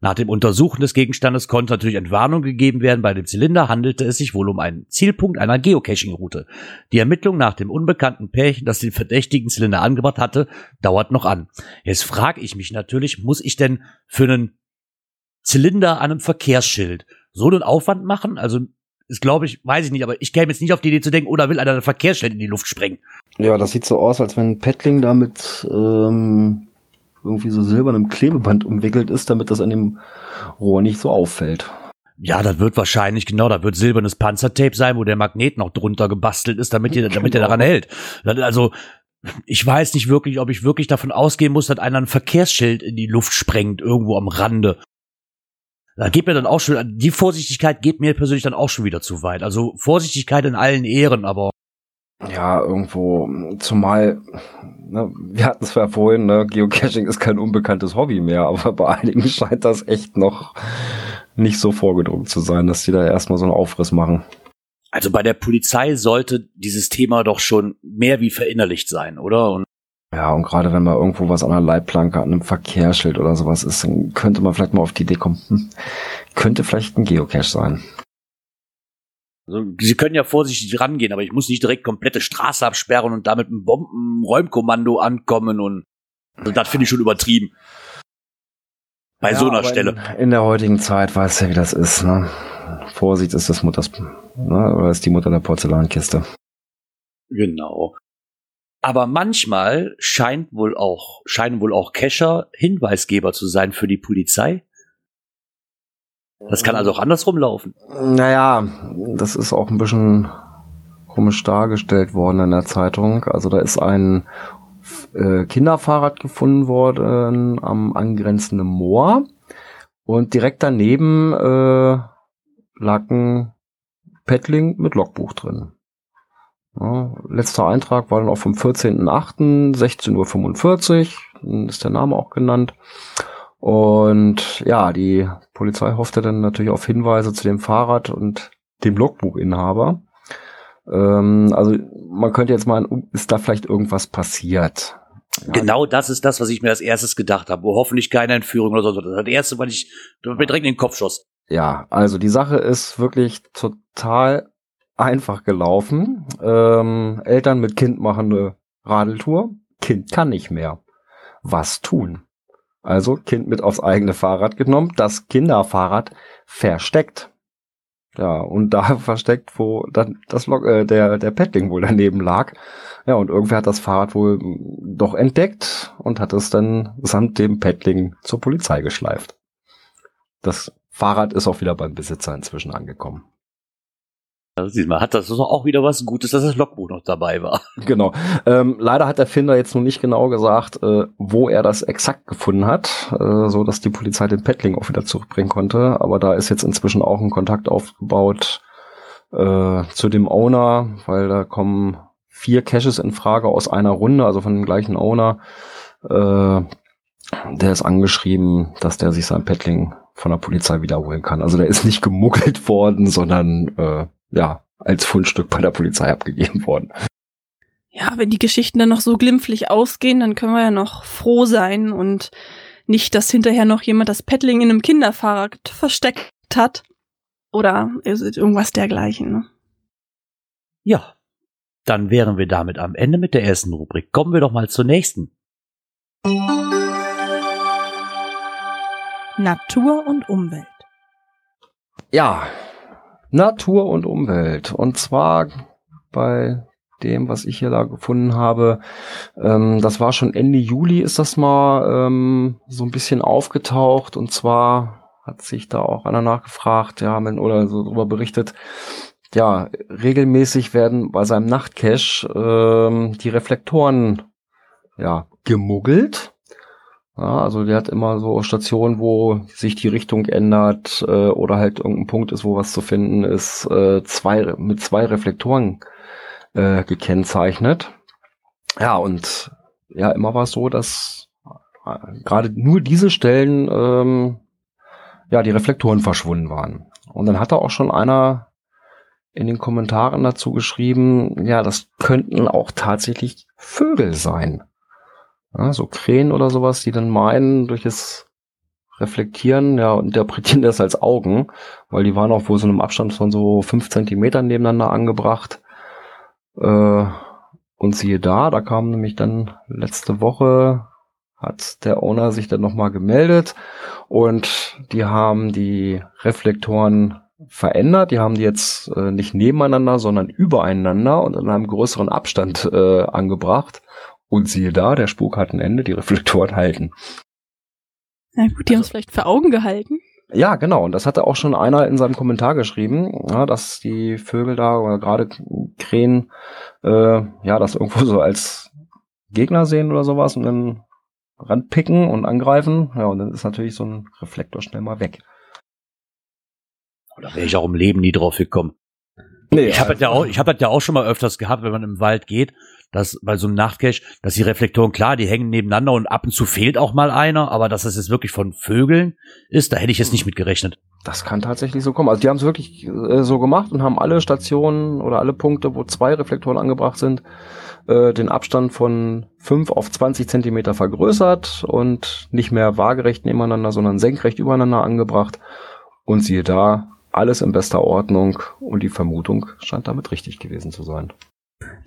Nach dem Untersuchen des Gegenstandes konnte natürlich Entwarnung gegeben werden. Bei dem Zylinder handelte es sich wohl um einen Zielpunkt einer Geocaching-Route. Die Ermittlung nach dem unbekannten Pärchen, das den verdächtigen Zylinder angebracht hatte, dauert noch an. Jetzt frage ich mich natürlich, muss ich denn für einen Zylinder an einem Verkehrsschild so einen Aufwand machen? Also ist, glaube ich, weiß ich nicht, aber ich käme jetzt nicht auf die Idee zu denken, oder will einer ein Verkehrsschild in die Luft sprengen. Ja, das sieht so aus, als wenn ein Paddling da mit ähm, irgendwie so silbernem Klebeband umwickelt ist, damit das an dem Rohr nicht so auffällt. Ja, das wird wahrscheinlich, genau, da wird silbernes Panzertape sein, wo der Magnet noch drunter gebastelt ist, damit, ihr, (laughs) damit er daran hält. Also, ich weiß nicht wirklich, ob ich wirklich davon ausgehen muss, dass einer ein Verkehrsschild in die Luft sprengt, irgendwo am Rande. Da geht mir dann auch schon, die Vorsichtigkeit geht mir persönlich dann auch schon wieder zu weit. Also Vorsichtigkeit in allen Ehren, aber. Ja, irgendwo, zumal, ne, wir hatten es ja vorhin, ne, Geocaching ist kein unbekanntes Hobby mehr, aber bei einigen (laughs) scheint das echt noch nicht so vorgedruckt zu sein, dass die da erstmal so einen Aufriss machen. Also bei der Polizei sollte dieses Thema doch schon mehr wie verinnerlicht sein, oder? Und Ja, und gerade wenn mal irgendwo was an der Leitplanke, an einem Verkehrsschild oder sowas ist, dann könnte man vielleicht mal auf die Idee kommen, hm, könnte vielleicht ein Geocache sein. Also, Sie können ja vorsichtig rangehen, aber ich muss nicht direkt komplette Straße absperren und damit ein Bombenräumkommando ankommen und also das finde ich schon übertrieben. Bei Ja, so einer Stelle. In, in der heutigen Zeit weiß ja, wie das ist, ne? Vorsicht ist das Mutters, ne? Oder ist die Mutter der Porzellankiste. Genau. Aber manchmal scheint wohl auch, scheinen wohl auch Cacher Hinweisgeber zu sein für die Polizei. Das kann also auch andersrum laufen. Naja, das ist auch ein bisschen komisch dargestellt worden in der Zeitung. Also da ist ein äh, Kinderfahrrad gefunden worden am angrenzenden Moor und direkt daneben äh, lag ein Paddling mit Logbuch drin. Ja, letzter Eintrag war dann auch vom 14.08. 16.45 Uhr, dann ist der Name auch genannt. Und ja, die Polizei hoffte dann natürlich auf Hinweise zu dem Fahrrad und dem Logbuchinhaber. Ähm, also man könnte jetzt mal, ist da vielleicht irgendwas passiert? Ja, Genau das ist das, was ich mir als erstes gedacht habe. Wo hoffentlich keine Entführung oder so. Das das erste, weil ich mir direkt in den Kopf schoss. Ja, also die Sache ist wirklich total einfach gelaufen. Ähm, Eltern mit Kind machen eine Radeltour. Kind kann nicht mehr. Was tun? Also Kind mit aufs eigene Fahrrad genommen, das Kinderfahrrad versteckt. Ja, und da (laughs) versteckt, wo dann das Log, äh, der, der Paddling wohl daneben lag. Ja, und irgendwer hat das Fahrrad wohl doch entdeckt und hat es dann samt dem Paddling zur Polizei geschleift. Das Fahrrad ist auch wieder beim Besitzer inzwischen angekommen. Also, siehst mal, hat das auch wieder was Gutes, dass das Logbuch noch dabei war. Genau. Ähm, leider hat der Finder jetzt noch nicht genau gesagt, äh, wo er das exakt gefunden hat, äh, so dass die Polizei den Paddling auch wieder zurückbringen konnte. Aber da ist jetzt inzwischen auch ein Kontakt aufgebaut äh, zu dem Owner, weil da kommen vier Caches in Frage aus einer Runde, also von dem gleichen Owner. Äh, der ist angeschrieben, dass der sich sein Paddling von der Polizei wiederholen kann. Also der ist nicht gemuggelt worden, sondern äh, ja als Fundstück bei der Polizei abgegeben worden. Ja, wenn die Geschichten dann noch so glimpflich ausgehen, dann können wir ja noch froh sein und nicht, dass hinterher noch jemand das Paddling in einem Kinderfahrrad versteckt hat. Oder irgendwas dergleichen. Ne? Ja. Dann wären wir damit am Ende mit der ersten Rubrik. Kommen wir doch mal zur nächsten. Natur und Umwelt. Ja, Natur und Umwelt. Und zwar bei dem, was ich hier da gefunden habe, ähm, das war schon Ende Juli, ist das mal ähm, so ein bisschen aufgetaucht. Und zwar hat sich da auch einer nachgefragt, ja, oder so darüber berichtet, ja, regelmäßig werden bei seinem Nachtcache ähm, die Reflektoren ja gemuggelt. Ja, also der hat immer so Stationen, wo sich die Richtung ändert äh, oder halt irgendein Punkt ist, wo was zu finden ist, äh, zwei mit zwei Reflektoren äh, gekennzeichnet. Ja, und ja, immer war es so, dass äh, gerade nur diese Stellen ähm, ja die Reflektoren verschwunden waren. Und dann hat da auch schon einer in den Kommentaren dazu geschrieben, ja, das könnten auch tatsächlich Vögel sein. Ja, so Krähen oder sowas, die dann meinen, durch das Reflektieren, ja, interpretieren (laughs) das als Augen, weil die waren auch wohl so einem Abstand von so fünf Zentimetern nebeneinander angebracht. Äh, und siehe da, da kam nämlich dann letzte Woche, hat der Owner sich dann nochmal gemeldet und die haben die Reflektoren verändert. Die haben die jetzt äh, nicht nebeneinander, sondern übereinander und in einem größeren Abstand äh, angebracht. Und siehe da, der Spuk hat ein Ende, die Reflektoren halten. Na gut, die haben es vielleicht für Augen gehalten. Ja, genau. Und das hatte auch schon einer in seinem Kommentar geschrieben, ja, dass die Vögel da oder gerade Krähen, äh, ja, das irgendwo so als Gegner sehen oder sowas und dann ranpicken und angreifen. Ja, und dann ist natürlich so ein Reflektor schnell mal weg. Da wäre ich auch im Leben nie drauf gekommen. Nee, ich habe das ja auch, ich habe das ja auch schon mal öfters gehabt, wenn man im Wald geht, dass bei so einem Nachtcache, dass die Reflektoren klar, die hängen nebeneinander und ab und zu fehlt auch mal einer, aber dass das jetzt wirklich von Vögeln ist, da hätte ich jetzt nicht mit gerechnet. Das kann tatsächlich so kommen. Also die haben es wirklich äh, so gemacht und haben alle Stationen oder alle Punkte, wo zwei Reflektoren angebracht sind, äh, den Abstand von 5 auf 20 Zentimeter vergrößert und nicht mehr waagerecht nebeneinander, sondern senkrecht übereinander angebracht. Und siehe da, alles in bester Ordnung und die Vermutung scheint damit richtig gewesen zu sein.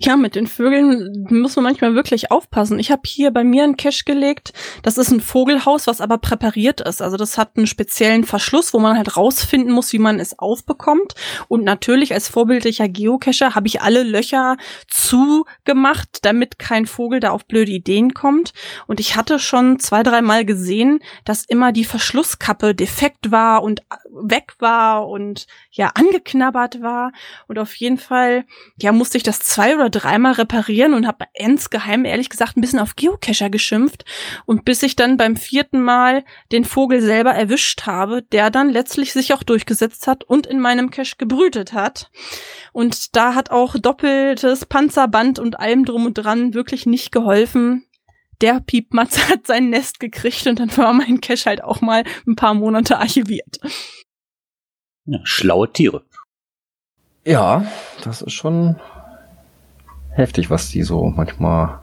Ja, mit den Vögeln muss man manchmal wirklich aufpassen. Ich habe hier bei mir einen Cache gelegt. Das ist ein Vogelhaus, was aber präpariert ist. Also das hat einen speziellen Verschluss, wo man halt rausfinden muss, wie man es aufbekommt. Und natürlich als vorbildlicher Geocacher habe ich alle Löcher zugemacht, damit kein Vogel da auf blöde Ideen kommt. Und ich hatte schon zwei, dreimal gesehen, dass immer die Verschlusskappe defekt war und weg war und ja angeknabbert war. Und auf jeden Fall, ja, musste ich das zwei oder dreimal reparieren und habe insgeheim ehrlich gesagt ein bisschen auf Geocacher geschimpft. Und bis ich dann beim vierten Mal den Vogel selber erwischt habe, der dann letztlich sich auch durchgesetzt hat und in meinem Cache gebrütet hat. Und da hat auch doppeltes Panzerband und allem drum und dran wirklich nicht geholfen der Piepmatz (laughs) hat sein Nest gekriegt und dann war mein Cache halt auch mal ein paar Monate archiviert. Ja, schlaue Tiere. Ja, das ist schon heftig, was die so manchmal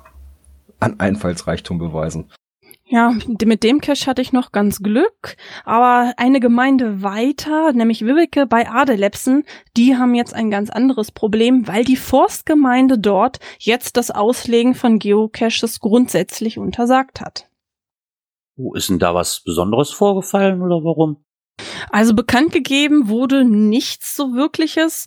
an Einfallsreichtum beweisen. Ja, mit dem Cache hatte ich noch ganz Glück, aber eine Gemeinde weiter, nämlich Wibbeke bei Adelepsen, die haben jetzt ein ganz anderes Problem, weil die Forstgemeinde dort jetzt das Auslegen von Geocaches grundsätzlich untersagt hat. Wo ist denn da was Besonderes vorgefallen oder warum? Also bekannt gegeben wurde nichts so wirkliches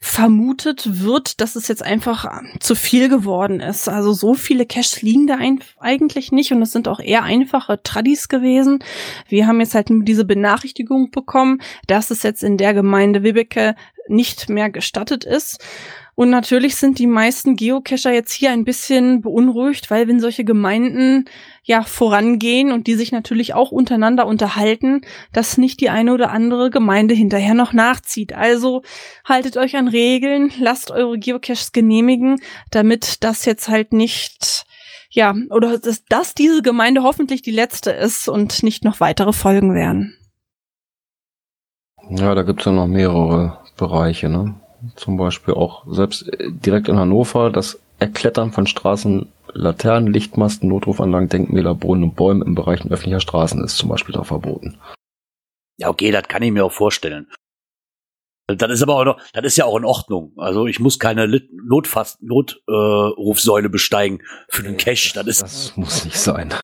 vermutet wird, dass es jetzt einfach äh, zu viel geworden ist. Also so viele Caches liegen da eigentlich nicht und es sind auch eher einfache Tradis gewesen. Wir haben jetzt halt nur diese Benachrichtigung bekommen, dass es jetzt in der Gemeinde Wibbeke nicht mehr gestattet ist. Und natürlich sind die meisten Geocacher jetzt hier ein bisschen beunruhigt, weil wenn solche Gemeinden ja vorangehen und die sich natürlich auch untereinander unterhalten, dass nicht die eine oder andere Gemeinde hinterher noch nachzieht. Also haltet euch an Regeln, lasst eure Geocaches genehmigen, damit das jetzt halt nicht ja, oder dass, dass diese Gemeinde hoffentlich die letzte ist und nicht noch weitere Folgen werden. Ja, da gibt's ja noch mehrere Bereiche, ne? Zum Beispiel auch selbst äh, direkt in Hannover das Erklettern von Straßen, Laternen, Lichtmasten, Notrufanlagen, Denkmäler, Brunnen und Bäumen im Bereich öffentlicher Straßen ist zum Beispiel da verboten. Ja, okay, das kann ich mir auch vorstellen. Das ist aber auch noch, das ist ja auch in Ordnung. Also ich muss keine Notfast Notrufsäule äh, besteigen für den Cash. Das ist. Das muss nicht sein.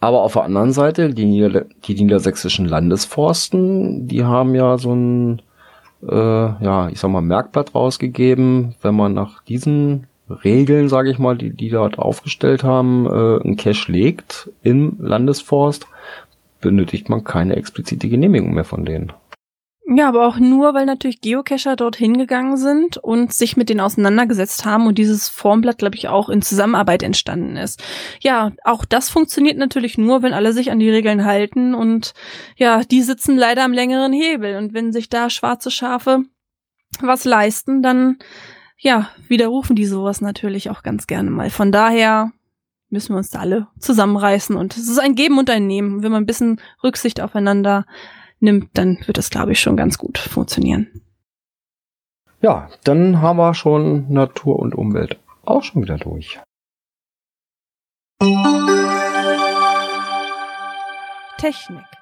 Aber auf der anderen Seite, die, Nieder die niedersächsischen Landesforsten, die haben ja so ein äh, ja, ich sag mal, Merkblatt rausgegeben, wenn man nach diesen Regeln, sage ich mal, die die dort aufgestellt haben, äh, ein Cache legt im Landesforst, benötigt man keine explizite Genehmigung mehr von denen. Ja, aber auch nur, weil natürlich Geocacher dort hingegangen sind und sich mit denen auseinandergesetzt haben und dieses Formblatt, glaube ich, auch in Zusammenarbeit entstanden ist. Ja, auch das funktioniert natürlich nur, wenn alle sich an die Regeln halten und ja, die sitzen leider am längeren Hebel und wenn sich da schwarze Schafe was leisten, dann ja, widerrufen die sowas natürlich auch ganz gerne mal. Von daher müssen wir uns da alle zusammenreißen und es ist ein Geben und ein Nehmen, wenn man ein bisschen Rücksicht aufeinander nimmt, dann wird das, glaube ich, schon ganz gut funktionieren. Ja, dann haben wir schon Natur und Umwelt auch schon wieder durch. Technik.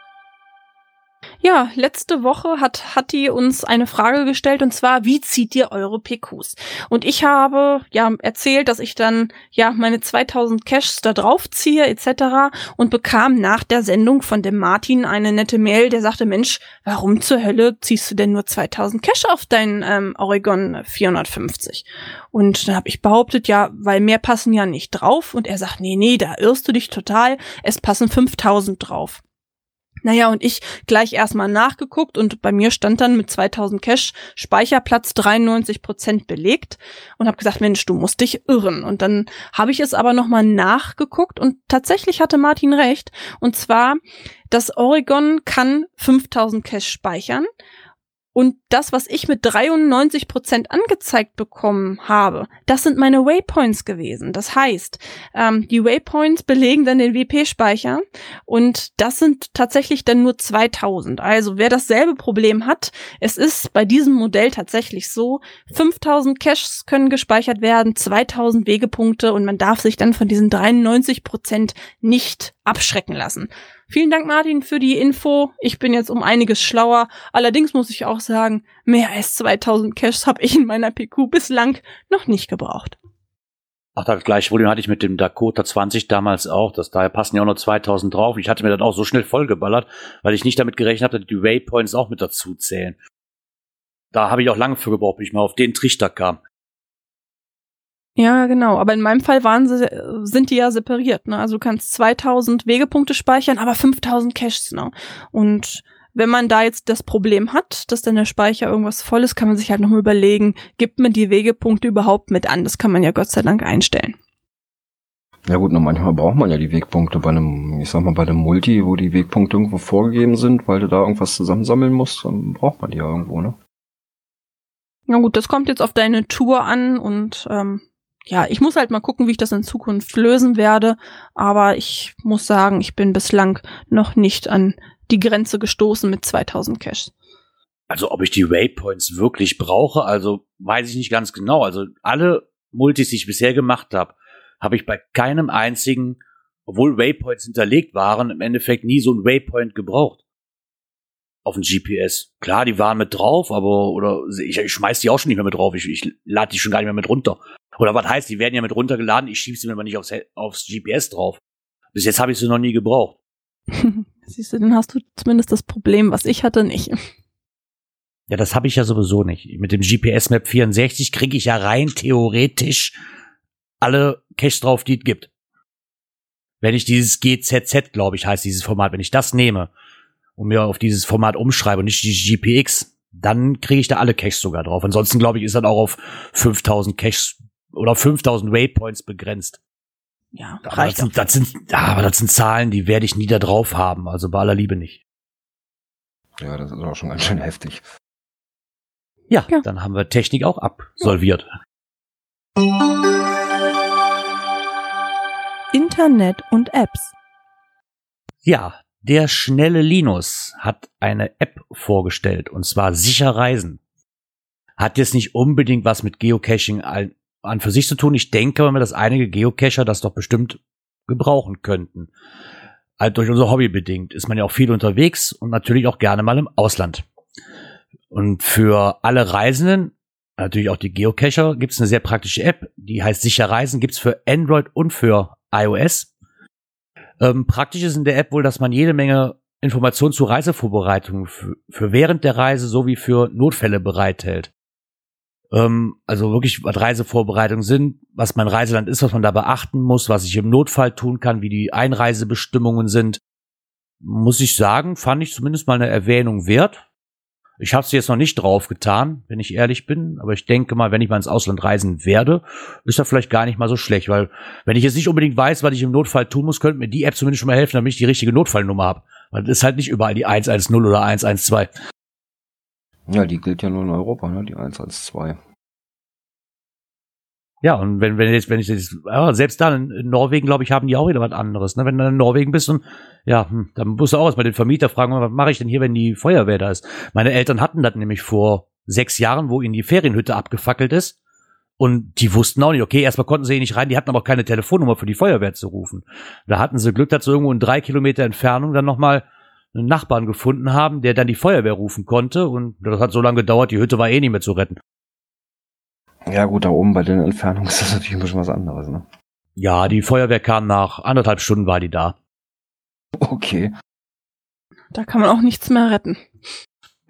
Ja, letzte Woche hat Hatti uns eine Frage gestellt und zwar, wie zieht ihr eure PQs? Und ich habe ja erzählt, dass ich dann ja meine 2000 Caches da drauf ziehe etc. und bekam nach der Sendung von dem Martin eine nette Mail, der sagte, Mensch, warum zur Hölle ziehst du denn nur 2000 Cache auf deinen ähm, Oregon 450? Und dann habe ich behauptet, ja, weil mehr passen ja nicht drauf und er sagt, nee, nee, da irrst du dich total, es passen 5000 drauf. Naja, und ich gleich erstmal nachgeguckt und bei mir stand dann mit 2000 Cash Speicherplatz 93 Prozent belegt und habe gesagt, Mensch, du musst dich irren. Und dann habe ich es aber nochmal nachgeguckt und tatsächlich hatte Martin recht. Und zwar, das Oregon kann 5000 Cash speichern Und das, was ich mit 93 Prozent angezeigt bekommen habe, das sind meine Waypoints gewesen. Das heißt, ähm, die Waypoints belegen dann den WP-Speicher und das sind tatsächlich dann nur 2000. Also wer dasselbe Problem hat, es ist bei diesem Modell tatsächlich so, 5000 Caches können gespeichert werden, 2000 Wegepunkte und man darf sich dann von diesen 93 Prozent nicht abschrecken lassen. Vielen Dank, Martin, für die Info. Ich bin jetzt um einiges schlauer. Allerdings muss ich auch sagen, mehr als 2000 Caches habe ich in meiner PQ bislang noch nicht gebraucht. Ach, das gleiche Problem hatte ich mit dem Dakota 20 damals auch. Das, daher passen ja auch noch 2000 drauf. Ich hatte mir dann auch so schnell vollgeballert, weil ich nicht damit gerechnet habe, dass die Waypoints auch mit dazu zählen. Da habe ich auch lange für gebraucht, bis ich mal auf den Trichter kam. Ja, genau. Aber in meinem Fall waren sie, sind die ja separiert. Ne? Also du kannst 2000 Wegepunkte speichern, aber 5000 Caches. Ne? Und wenn man da jetzt das Problem hat, dass dann der Speicher irgendwas voll ist, kann man sich halt nochmal überlegen, gibt man die Wegepunkte überhaupt mit an? Das kann man ja Gott sei Dank einstellen. Ja gut, nur manchmal braucht man ja die Wegpunkte bei einem, ich sag mal, bei einem Multi, wo die Wegpunkte irgendwo vorgegeben sind, weil du da irgendwas zusammensammeln musst, dann braucht man die ja irgendwo, ne? Na gut, das kommt jetzt auf deine Tour an und ähm, ja, ich muss halt mal gucken, wie ich das in Zukunft lösen werde. Aber ich muss sagen, ich bin bislang noch nicht an die Grenze gestoßen mit 2000 Cash. Also ob ich die Waypoints wirklich brauche, also weiß ich nicht ganz genau. Also alle Multis, die ich bisher gemacht habe, habe ich bei keinem einzigen, obwohl Waypoints hinterlegt waren, im Endeffekt nie so ein Waypoint gebraucht auf dem GPS. Klar, die waren mit drauf, aber oder ich, ich schmeiß die auch schon nicht mehr mit drauf. Ich, ich lade die schon gar nicht mehr mit runter. Oder was heißt, die werden ja mit runtergeladen, ich schiebe sie mir aber nicht aufs, aufs GPS drauf. Bis jetzt habe ich sie noch nie gebraucht. (laughs) Siehst du, dann hast du zumindest das Problem, was ich hatte, nicht. Ja, das habe ich ja sowieso nicht. Mit dem GPS Map 64 kriege ich ja rein theoretisch alle Caches drauf, die es gibt. Wenn ich dieses GZZ, glaube ich, heißt dieses Format, wenn ich das nehme und mir auf dieses Format umschreibe und nicht die GPX, dann kriege ich da alle Caches sogar drauf. Ansonsten, glaube ich, ist dann auch auf 5000 Caches oder 5000 Waypoints begrenzt. Ja, aber reicht das sind, das sind, ja, aber das sind Zahlen, die werde ich nie da drauf haben. Also bei aller Liebe nicht. Ja, das ist auch schon ganz schön heftig. Ja, ja. dann haben wir Technik auch absolviert. Internet und Apps. Ja, der schnelle Linus hat eine App vorgestellt, und zwar Sicher Reisen. Hat jetzt nicht unbedingt was mit Geocaching an für sich zu tun. Ich denke mal, dass einige Geocacher das doch bestimmt gebrauchen könnten. Halt durch unser Hobby bedingt ist man ja auch viel unterwegs und natürlich auch gerne mal im Ausland. Und für alle Reisenden, natürlich auch die Geocacher, gibt es eine sehr praktische App, die heißt Sicher Reisen, gibt's für Android und für iOS. Ähm, praktisch ist in der App wohl, dass man jede Menge Informationen zur Reisevorbereitung für, für während der Reise sowie für Notfälle bereithält. Ähm, also wirklich, was Reisevorbereitungen sind, was mein Reiseland ist, was man da beachten muss, was ich im Notfall tun kann, wie die Einreisebestimmungen sind. Muss ich sagen, fand ich zumindest mal eine Erwähnung wert. Ich habe sie jetzt noch nicht drauf getan, wenn ich ehrlich bin, aber ich denke mal, wenn ich mal ins Ausland reisen werde, ist das vielleicht gar nicht mal so schlecht, weil wenn ich jetzt nicht unbedingt weiß, was ich im Notfall tun muss, könnte mir die App zumindest schon mal helfen, damit ich die richtige Notfallnummer habe. Weil das ist halt nicht überall die 110 oder 112. Ja, die gilt ja nur in Europa, ne? Die 112. Ja, und wenn, wenn jetzt, wenn ich jetzt, ja, selbst dann in Norwegen, glaube ich, haben die auch wieder was anderes. Ne? Wenn du in Norwegen bist und ja, hm, dann musst du auch erstmal den Vermieter fragen, was mache ich denn hier, wenn die Feuerwehr da ist? Meine Eltern hatten das nämlich vor sechs Jahren, wo ihnen die Ferienhütte abgefackelt ist. Und die wussten auch nicht, okay, erstmal konnten sie nicht rein, die hatten aber auch keine Telefonnummer für die Feuerwehr zu rufen. Da hatten sie Glück, dass sie irgendwo in drei Kilometer Entfernung dann nochmal einen Nachbarn gefunden haben, der dann die Feuerwehr rufen konnte. Und das hat so lange gedauert, die Hütte war eh nicht mehr zu retten. Ja, gut, da oben bei den Entfernungen (laughs) ist das natürlich ein bisschen was anderes, ne? Ja, die Feuerwehr kam nach anderthalb Stunden, war die da. Okay. Da kann man auch nichts mehr retten.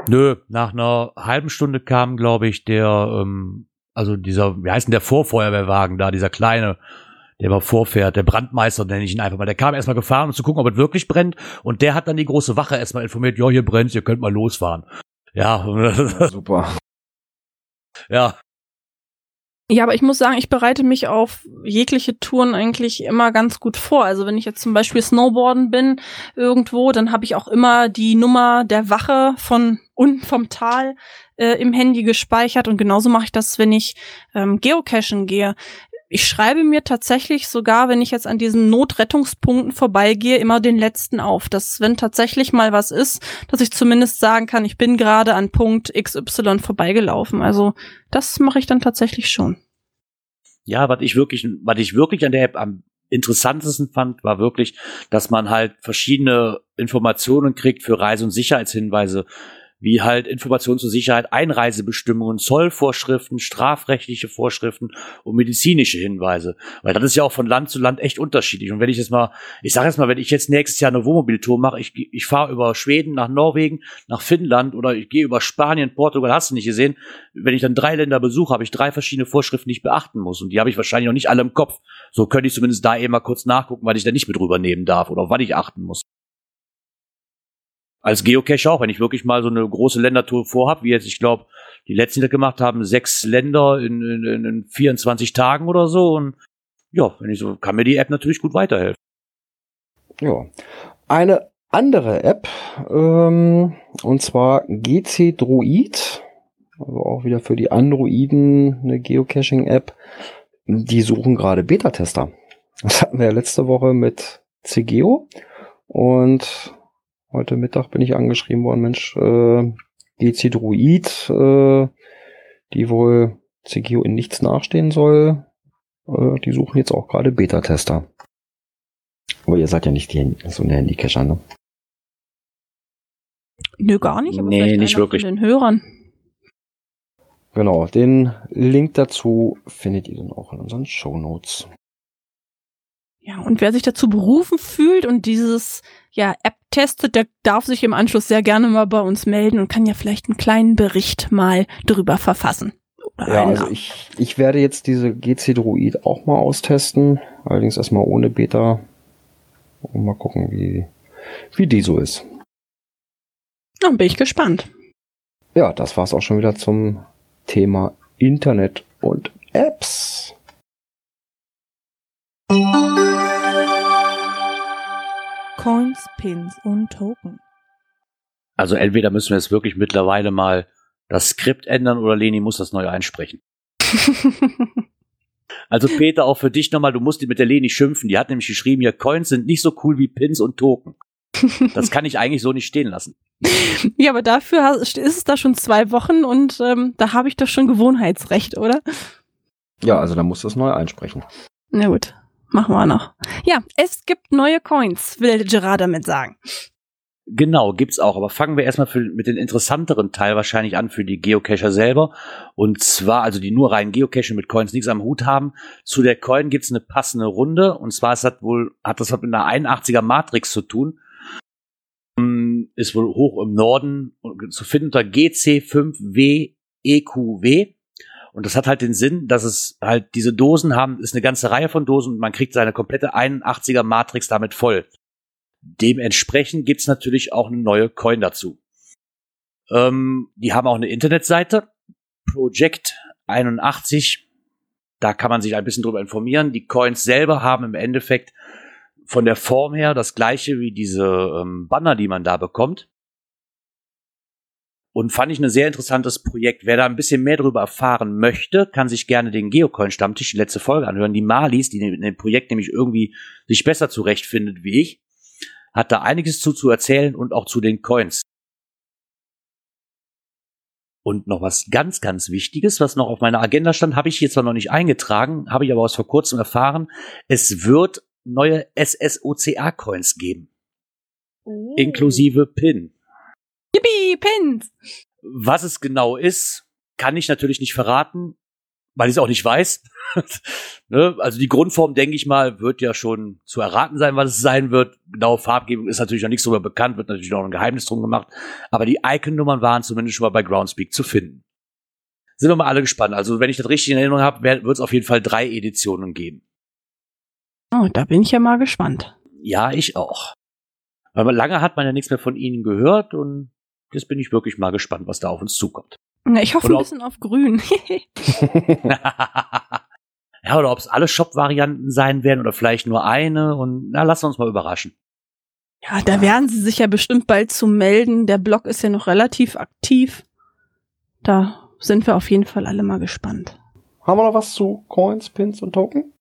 Nö, nach einer halben Stunde kam, glaube ich, der, ähm, also dieser, wie heißt denn der Vorfeuerwehrwagen da, dieser kleine, der mal vorfährt, der Brandmeister nenne ich ihn einfach mal. Der kam erstmal gefahren, um zu gucken, ob es wirklich brennt. Und der hat dann die große Wache erstmal informiert, ja, hier brennt, ihr könnt mal losfahren. Ja, ja (laughs) super. Ja, Ja, aber ich muss sagen, ich bereite mich auf jegliche Touren eigentlich immer ganz gut vor. Also wenn ich jetzt zum Beispiel Snowboarden bin irgendwo, dann habe ich auch immer die Nummer der Wache von unten vom Tal äh, im Handy gespeichert und genauso mache ich das, wenn ich ähm, geocachen gehe. Ich schreibe mir tatsächlich sogar, wenn ich jetzt an diesen Notrettungspunkten vorbeigehe, immer den letzten auf. Dass, wenn tatsächlich mal was ist, dass ich zumindest sagen kann, ich bin gerade an Punkt XY vorbeigelaufen. Also das mache ich dann tatsächlich schon. Ja, was ich wirklich, was ich wirklich an der App am interessantesten fand, war wirklich, dass man halt verschiedene Informationen kriegt für Reise- und Sicherheitshinweise wie halt Informationen zur Sicherheit, Einreisebestimmungen, Zollvorschriften, strafrechtliche Vorschriften und medizinische Hinweise. Weil das ist ja auch von Land zu Land echt unterschiedlich. Und wenn ich jetzt mal, ich sage jetzt mal, wenn ich jetzt nächstes Jahr eine Wohnmobiltour mache, ich, ich fahre über Schweden nach Norwegen, nach Finnland oder ich gehe über Spanien, Portugal, hast du nicht gesehen. Wenn ich dann drei Länder besuche, habe ich drei verschiedene Vorschriften, die ich beachten muss. Und die habe ich wahrscheinlich noch nicht alle im Kopf. So könnte ich zumindest da eben mal kurz nachgucken, weil ich da nicht mit rübernehmen darf oder auf was ich achten muss als Geocache auch, wenn ich wirklich mal so eine große Ländertour vorhab, wie jetzt, ich glaube, die letzten, die das gemacht haben, sechs Länder in, in, in 24 Tagen oder so. Und ja, wenn ich so, kann mir die App natürlich gut weiterhelfen. Ja. Eine andere App, ähm, und zwar GC Druid, also auch wieder für die Androiden eine Geocaching-App. Die suchen gerade Beta-Tester. Das hatten wir ja letzte Woche mit CGO und Heute Mittag bin ich angeschrieben worden, Mensch, äh, GC Druid, äh, die wohl CGO in nichts nachstehen soll, äh, die suchen jetzt auch gerade Beta-Tester. Aber ihr seid ja nicht die, so eine Handycacher, ne? Nö, gar nicht, aber nee, vielleicht nicht wirklich. von den Hörern. Genau, den Link dazu findet ihr dann auch in unseren Show Notes. Ja, und wer sich dazu berufen fühlt und dieses ja, App testet, der darf sich im Anschluss sehr gerne mal bei uns melden und kann ja vielleicht einen kleinen Bericht mal drüber verfassen. Oder ja, also ich, ich werde jetzt diese GC Druid auch mal austesten, allerdings erstmal ohne Beta und mal gucken, wie, wie die so ist. Dann bin ich gespannt. Ja, das war's auch schon wieder zum Thema Internet und Apps. Coins, Pins und Token. Also entweder müssen wir jetzt wirklich mittlerweile mal das Skript ändern oder Leni muss das neu einsprechen. (laughs) also Peter, auch für dich nochmal, du musst mit der Leni schimpfen. Die hat nämlich geschrieben, ja, Coins sind nicht so cool wie Pins und Token. Das kann ich eigentlich so nicht stehen lassen. (laughs) Ja, aber dafür ist es da schon zwei Wochen und ähm, da habe ich doch schon Gewohnheitsrecht, oder? Ja, also da musst du es neu einsprechen. Na gut. Machen wir noch. Ja, es gibt neue Coins, will Gerard damit sagen. Genau, gibt's auch. Aber fangen wir erstmal für, mit den interessanteren Teil wahrscheinlich an für die Geocacher selber. Und zwar, also die nur rein Geocachen mit Coins nichts am Hut haben. Zu der Coin gibt's eine passende Runde. Und zwar ist das wohl, hat das mit einer 81er Matrix zu tun. Ist wohl hoch im Norden zu finden unter GC5WEQW. Und das hat halt den Sinn, dass es halt diese Dosen haben, ist eine ganze Reihe von Dosen und man kriegt seine komplette 81er Matrix damit voll. Dementsprechend gibt's natürlich auch eine neue Coin dazu. Ähm, die haben auch eine Internetseite, Project 81. Da kann man sich ein bisschen drüber informieren. Die Coins selber haben im Endeffekt von der Form her das gleiche wie diese ähm, Banner, die man da bekommt. Und fand ich ein sehr interessantes Projekt. Wer da ein bisschen mehr darüber erfahren möchte, kann sich gerne den Geocoin-Stammtisch, die letzte Folge anhören. Die Malis, die in dem Projekt nämlich irgendwie sich besser zurechtfindet wie ich, hat da einiges zu, zu erzählen und auch zu den Coins. Und noch was ganz, ganz Wichtiges, was noch auf meiner Agenda stand, habe ich hier zwar noch nicht eingetragen, habe ich aber aus vor kurzem erfahren. Es wird neue SSOCA-Coins geben. Oh. Inklusive PIN. Yippie, Pins! Was es genau ist, kann ich natürlich nicht verraten, weil ich es auch nicht weiß. (laughs) ne? Also die Grundform, denke ich mal, wird ja schon zu erraten sein, was es sein wird. Genaue Farbgebung ist natürlich noch nicht so bekannt, wird natürlich noch ein Geheimnis drum gemacht. Aber die Icon-Nummern waren zumindest schon mal bei Groundspeak zu finden. Sind wir mal alle gespannt. Also wenn ich das richtig in Erinnerung habe, wird es auf jeden Fall drei Editionen geben. Oh, da bin ich ja mal gespannt. Ja, ich auch. Weil lange hat man ja nichts mehr von ihnen gehört und Jetzt bin ich wirklich mal gespannt, was da auf uns zukommt. Na, ich hoffe Oder ein bisschen auf grün. (laughs) (laughs) ja, oder ob es alle Shop-Varianten sein werden oder vielleicht nur eine und na, lassen wir uns mal überraschen. ja, da werden sie sich ja bestimmt bald zu melden. Der Blog ist ja noch relativ aktiv. Da sind wir auf jeden Fall alle mal gespannt. Haben wir noch was zu Coins, Pins und Token?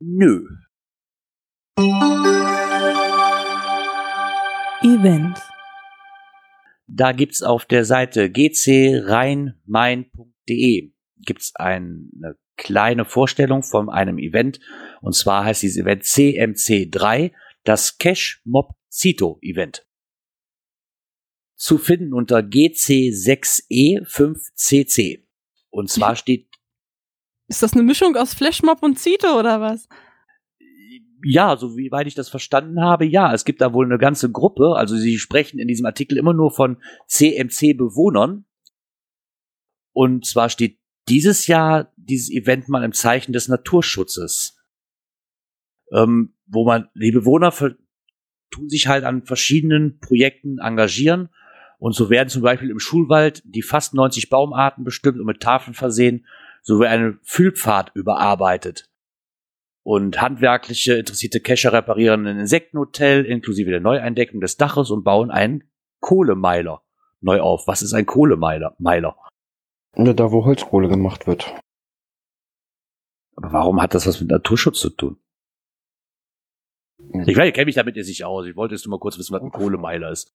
Nö. Events. Da gibt's auf der Seite gcrheinmain.de gibt's eine kleine Vorstellung von einem Event. Und zwar heißt dieses Event CMC3, das Cash Mob Cito Event. Zu finden unter GC6E5CC. Und zwar (laughs) steht Ist das eine Mischung aus Flashmob und Zito oder was? Ja, so wie weit ich das verstanden habe, ja, es gibt da wohl eine ganze Gruppe. Also sie sprechen in diesem Artikel immer nur von CMC-Bewohnern. Und zwar steht dieses Jahr dieses Event mal im Zeichen des Naturschutzes. Ähm, wo man, die Bewohner tun sich halt an verschiedenen Projekten engagieren. Und so werden zum Beispiel im Schulwald die fast 90 Baumarten bestimmt und mit Tafeln versehen, sowie eine Fühlpfad überarbeitet. Und handwerkliche interessierte Kescher reparieren ein Insektenhotel inklusive der Neueindeckung des Daches und bauen einen Kohlemeiler neu auf. Was ist ein Kohlemeiler? Meiler. Ne, da, wo Holzkohle gemacht wird. Aber warum hat das was mit Naturschutz zu tun? Ich, weiß, ich kenne mich damit jetzt nicht aus. Ich wollte jetzt nur mal kurz wissen, was ein Kohlemeiler ist.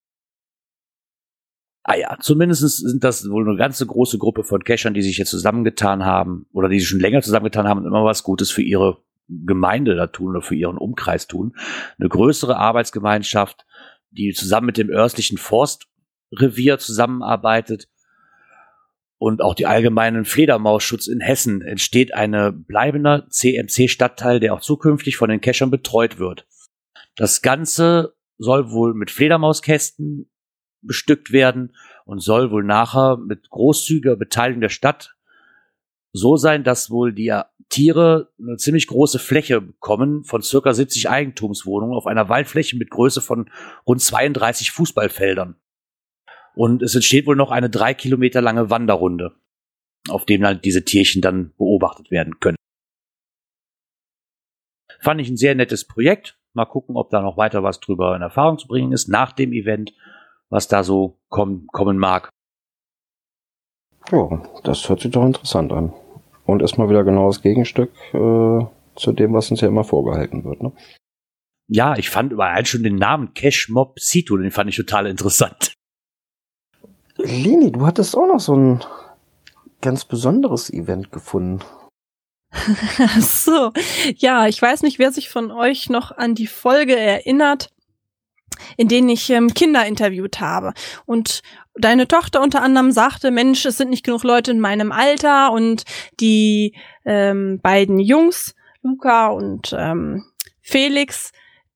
Ah ja, zumindest sind das wohl eine ganze große Gruppe von Cachern, die sich jetzt zusammengetan haben oder die sich schon länger zusammengetan haben und immer was Gutes für ihre Gemeinde da tun oder für ihren Umkreis tun. Eine größere Arbeitsgemeinschaft, die zusammen mit dem örtlichen Forstrevier zusammenarbeitet und auch die allgemeinen Fledermausschutz in Hessen entsteht eine bleibender CMC-Stadtteil, der auch zukünftig von den Cachern betreut wird. Das Ganze soll wohl mit Fledermauskästen bestückt werden und soll wohl nachher mit großzügiger Beteiligung der Stadt so sein, dass wohl die Tiere eine ziemlich große Fläche bekommen von circa 70 Eigentumswohnungen auf einer Waldfläche mit Größe von rund 32 Fußballfeldern. Und es entsteht wohl noch eine drei Kilometer lange Wanderrunde, auf dem dann diese Tierchen dann beobachtet werden können. Fand ich ein sehr nettes Projekt. Mal gucken, ob da noch weiter was drüber in Erfahrung zu bringen ist nach dem Event, was da so kommen, kommen mag. Ja, das hört sich doch interessant an. Und ist mal wieder genau das Gegenstück äh, zu dem, was uns ja immer vorgehalten wird. Ne? Ja, ich fand überall schon den Namen Cash Mob Situ, den fand ich total interessant. Lini, du hattest auch noch so ein ganz besonderes Event gefunden. (laughs) So, ja, ich weiß nicht, wer sich von euch noch an die Folge erinnert, in denen ich ähm, Kinder interviewt habe. Und deine Tochter unter anderem sagte, Mensch, es sind nicht genug Leute in meinem Alter und die ähm, beiden Jungs, Luca und ähm, Felix,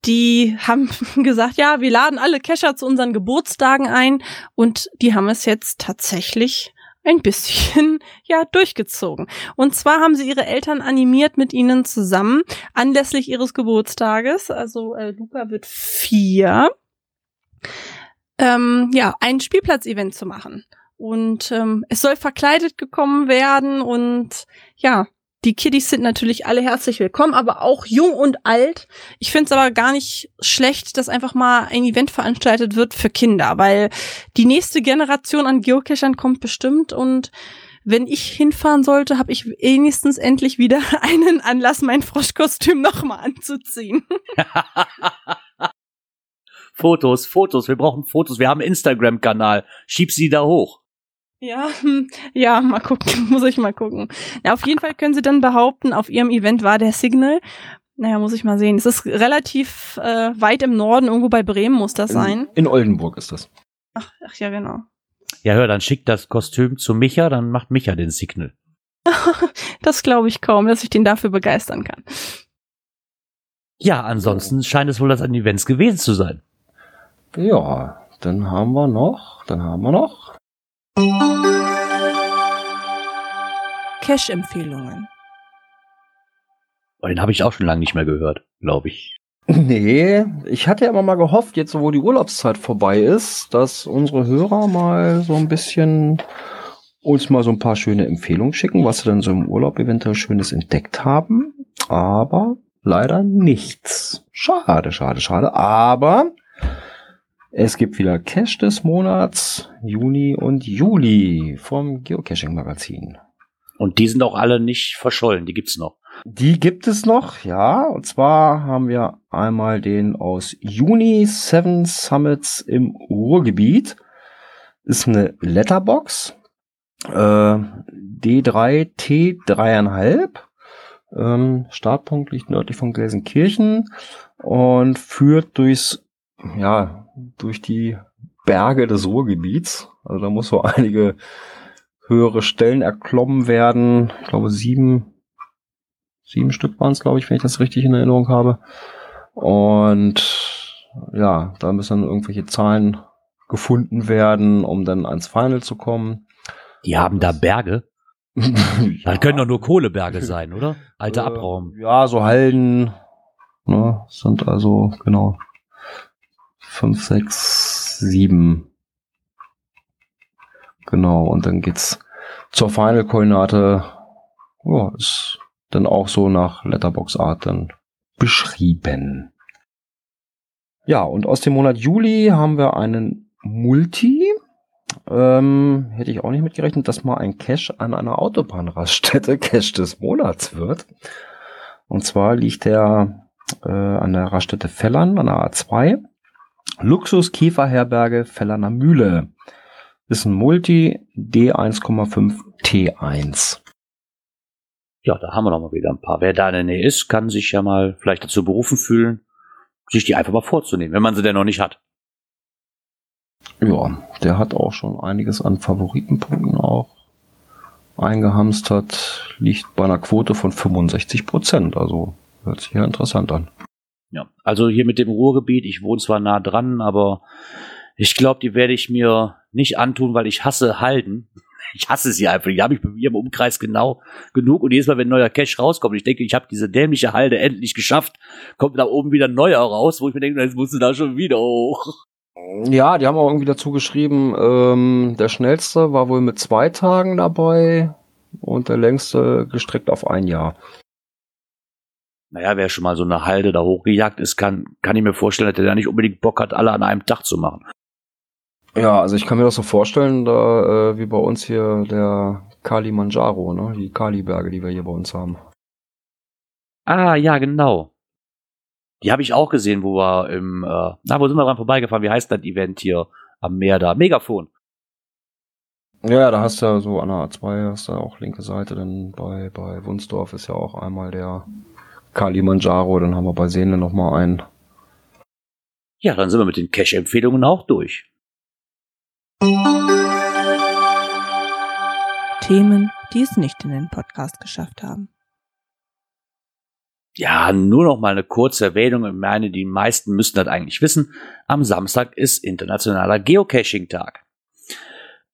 die haben (laughs) gesagt, ja, wir laden alle Kescher zu unseren Geburtstagen ein und die haben es jetzt tatsächlich ein bisschen, (laughs) ja, durchgezogen. Und zwar haben sie ihre Eltern animiert, mit ihnen zusammen anlässlich ihres Geburtstages, also äh, Luca wird vier, ähm, ja, ein Spielplatzevent zu machen. Und ähm, es soll verkleidet gekommen werden und ja, die Kiddies sind natürlich alle herzlich willkommen, aber auch jung und alt. Ich finde es aber gar nicht schlecht, dass einfach mal ein Event veranstaltet wird für Kinder, weil die nächste Generation an Geocachern kommt bestimmt und wenn ich hinfahren sollte, habe ich wenigstens endlich wieder (laughs) einen Anlass, mein Froschkostüm nochmal anzuziehen. (laughs) Fotos, Fotos, wir brauchen Fotos. Wir haben Instagram-Kanal. Schieb sie da hoch. Ja, hm, (laughs) ja, mal gucken, (laughs) muss ich mal gucken. Ja, auf jeden Fall können sie dann behaupten, auf ihrem Event war der Signal. Naja, muss ich mal sehen. Es ist relativ äh, weit im Norden, irgendwo bei Bremen muss das sein. In, in Oldenburg ist das. Ach, ach ja, genau. Ja, hör, dann schickt das Kostüm zu Micha, dann macht Micha den Signal. (laughs) Das glaube ich kaum, dass ich den dafür begeistern kann. Ja, ansonsten scheint es wohl das an Events gewesen zu sein. Ja, dann haben wir noch, dann haben wir noch. Cash-Empfehlungen. Oh, den habe ich auch schon lange nicht mehr gehört, glaube ich. Nee, ich hatte ja immer mal gehofft, jetzt wo die Urlaubszeit vorbei ist, dass unsere Hörer mal so ein bisschen uns mal so ein paar schöne Empfehlungen schicken, was sie dann so im Urlaub eventuell Schönes entdeckt haben. Aber leider nichts. Schade, schade, schade. Aber es gibt wieder Cash des Monats, Juni und Juli vom Geocaching Magazin. Und die sind auch alle nicht verschollen, die gibt's noch. Die gibt es noch, ja. Und zwar haben wir einmal den aus Juni Seven Summits im Ruhrgebiet. Ist eine Letterbox. Äh, D3 T3,5. Ähm, Startpunkt liegt nördlich von Gelsenkirchen und führt durchs, ja, durch die Berge des Ruhrgebiets. Also da muss so einige höhere Stellen erklommen werden. Ich glaube sieben Sieben Stück waren es, glaube ich, wenn ich das richtig in Erinnerung habe. Und ja, da müssen dann irgendwelche Zahlen gefunden werden, um dann ans Final zu kommen. Die haben da Berge. (laughs) Das können doch nur Kohleberge sein, oder? Alter äh, Abraum. Ja, so Halden. Ne, sind also, genau. Fünf, sechs, sieben. Genau, und dann geht's zur Final-Koordinate. Ja, ist dann auch so nach Letterbox Art dann beschrieben. Ja, und aus dem Monat Juli haben wir einen Multi. Ähm, hätte ich auch nicht mitgerechnet, dass mal ein Cache an einer Autobahnraststätte (laughs) Cache des Monats wird. Und zwar liegt der äh, an der Raststätte Fellern an der A2. Luxus Kieferherberge Fellerner Mühle. Ist ein Multi D1,5 T1 ja, da haben wir noch mal wieder ein paar. Wer da in der Nähe ist, kann sich ja mal vielleicht dazu berufen fühlen, sich die einfach mal vorzunehmen, wenn man sie denn noch nicht hat. Ja, der hat auch schon einiges an Favoritenpunkten auch eingehamstert, liegt bei einer Quote von 65 Prozent. Also hört sich ja interessant an. Ja, also hier mit dem Ruhrgebiet, ich wohne zwar nah dran, aber ich glaube, die werde ich mir nicht antun, weil ich hasse Halden (laughs) ich hasse sie einfach. Die habe ich bei mir im Umkreis genau genug. Und jedes Mal, wenn neuer Cache rauskommt, ich denke, ich habe diese dämliche Halde endlich geschafft, kommt da oben wieder neuer raus, wo ich mir denke, jetzt musst du da schon wieder hoch. Ja, die haben auch irgendwie dazu geschrieben, ähm, der schnellste war wohl mit zwei Tagen dabei und der längste gestreckt auf ein Jahr. Naja, wer schon mal so eine Halde da hochgejagt ist, kann, kann ich mir vorstellen, dass der da nicht unbedingt Bock hat, alle an einem Tag zu machen. Ja, also ich kann mir das so vorstellen, da äh, wie bei uns hier der Kalimanjaro, ne? Die Kaliberge, die wir hier bei uns haben. Ah, ja, genau. Die habe ich auch gesehen, wo wir im, äh, na, wo sind wir dran vorbeigefahren? Wie heißt das Event hier am Meer da? Megafon. Ja, da hast du ja so an der A2 hast du auch linke Seite, denn bei, bei Wunsdorf ist ja auch einmal der Kalimanjaro, dann haben wir bei Seele nochmal einen. Ja, dann sind wir mit den Cash-Empfehlungen auch durch. Themen, die es nicht in den Podcast geschafft haben. Ja, nur noch mal eine kurze Erwähnung. Ich meine, die meisten müssten das eigentlich wissen. Am Samstag ist internationaler Geocaching-Tag.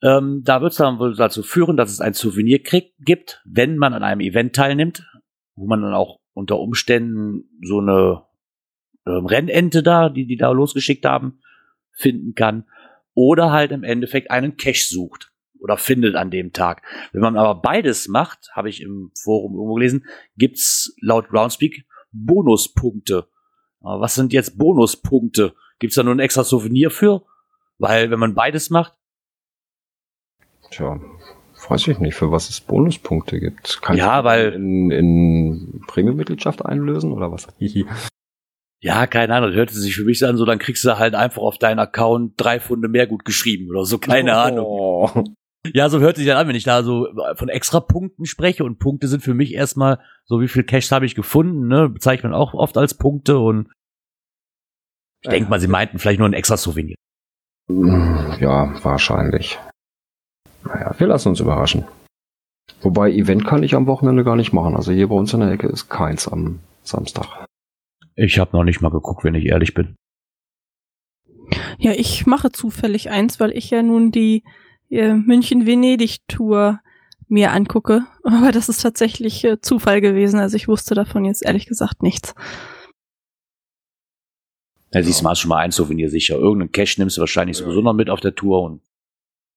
Ähm, da wird es dann wohl dazu führen, dass es ein Souvenir gibt, wenn man an einem Event teilnimmt, wo man dann auch unter Umständen so eine ähm, Rennente da, die die da losgeschickt haben, finden kann oder halt im Endeffekt einen Cache sucht oder findet an dem Tag. Wenn man aber beides macht, habe ich im Forum irgendwo gelesen, gibt's laut Groundspeak Bonuspunkte. Aber was sind jetzt Bonuspunkte? Gibt's da nur ein extra Souvenir für? Weil wenn man beides macht. Tja, weiß ich nicht, für was es Bonuspunkte gibt. Kann ja, weil in, in Premium-Mitgliedschaft einlösen oder was? Ja, keine Ahnung, das hörte sich für mich an, so dann kriegst du halt einfach auf deinen Account drei Funde mehr gut geschrieben oder so, keine oh. Ahnung. Ja, so hört sich dann an, wenn ich da so von extra Punkten spreche und Punkte sind für mich erstmal so, wie viel Cash habe ich gefunden, ne, bezeichnet man auch oft als Punkte und ich denke mal, sie meinten vielleicht nur ein extra Souvenir. Ja, wahrscheinlich. Naja, wir lassen uns überraschen. Wobei Event kann ich am Wochenende gar nicht machen. Also hier bei uns in der Ecke ist keins am Samstag. Ich habe noch nicht mal geguckt, wenn ich ehrlich bin. Ja, ich mache zufällig eins, weil ich ja nun die äh, München-Venedig-Tour mir angucke. (laughs) Aber das ist tatsächlich äh, Zufall gewesen. Also ich wusste davon jetzt ehrlich gesagt nichts. Ja, siehst du mal, hast schon mal ein Souvenir sicher. Irgendeinen Cash nimmst du wahrscheinlich sowieso noch mit auf der Tour und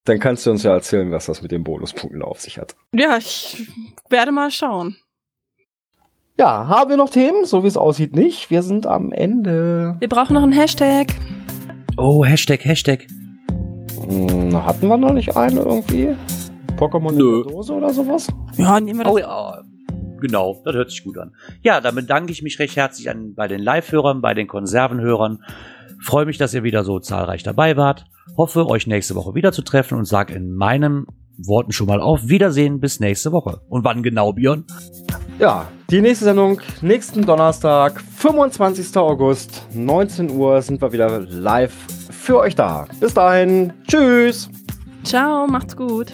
Dann kannst du uns ja erzählen, was das mit den Bonuspunkten auf sich hat. Ja, ich werde mal schauen. Ja, haben wir noch Themen? So wie es aussieht, nicht. Wir sind am Ende. Wir brauchen noch einen Hashtag. Oh, Hashtag, Hashtag. Hm, hatten wir noch nicht eine irgendwie? Pokémon Nö. Dose oder sowas? Ja, nehmen wir das. Oh ja, genau, das hört sich gut an. Ja, damit danke ich mich recht herzlich an bei den Live-Hörern, bei den Konservenhörern. Freue mich, dass ihr wieder so zahlreich dabei wart. Hoffe, euch nächste Woche wieder zu treffen und sag in meinen Worten schon mal auf Wiedersehen bis nächste Woche. Und wann genau, Björn? Ja, die nächste Sendung nächsten Donnerstag, 25. August, 19 Uhr sind wir wieder live für euch da. Bis dahin, tschüss. Ciao, macht's gut.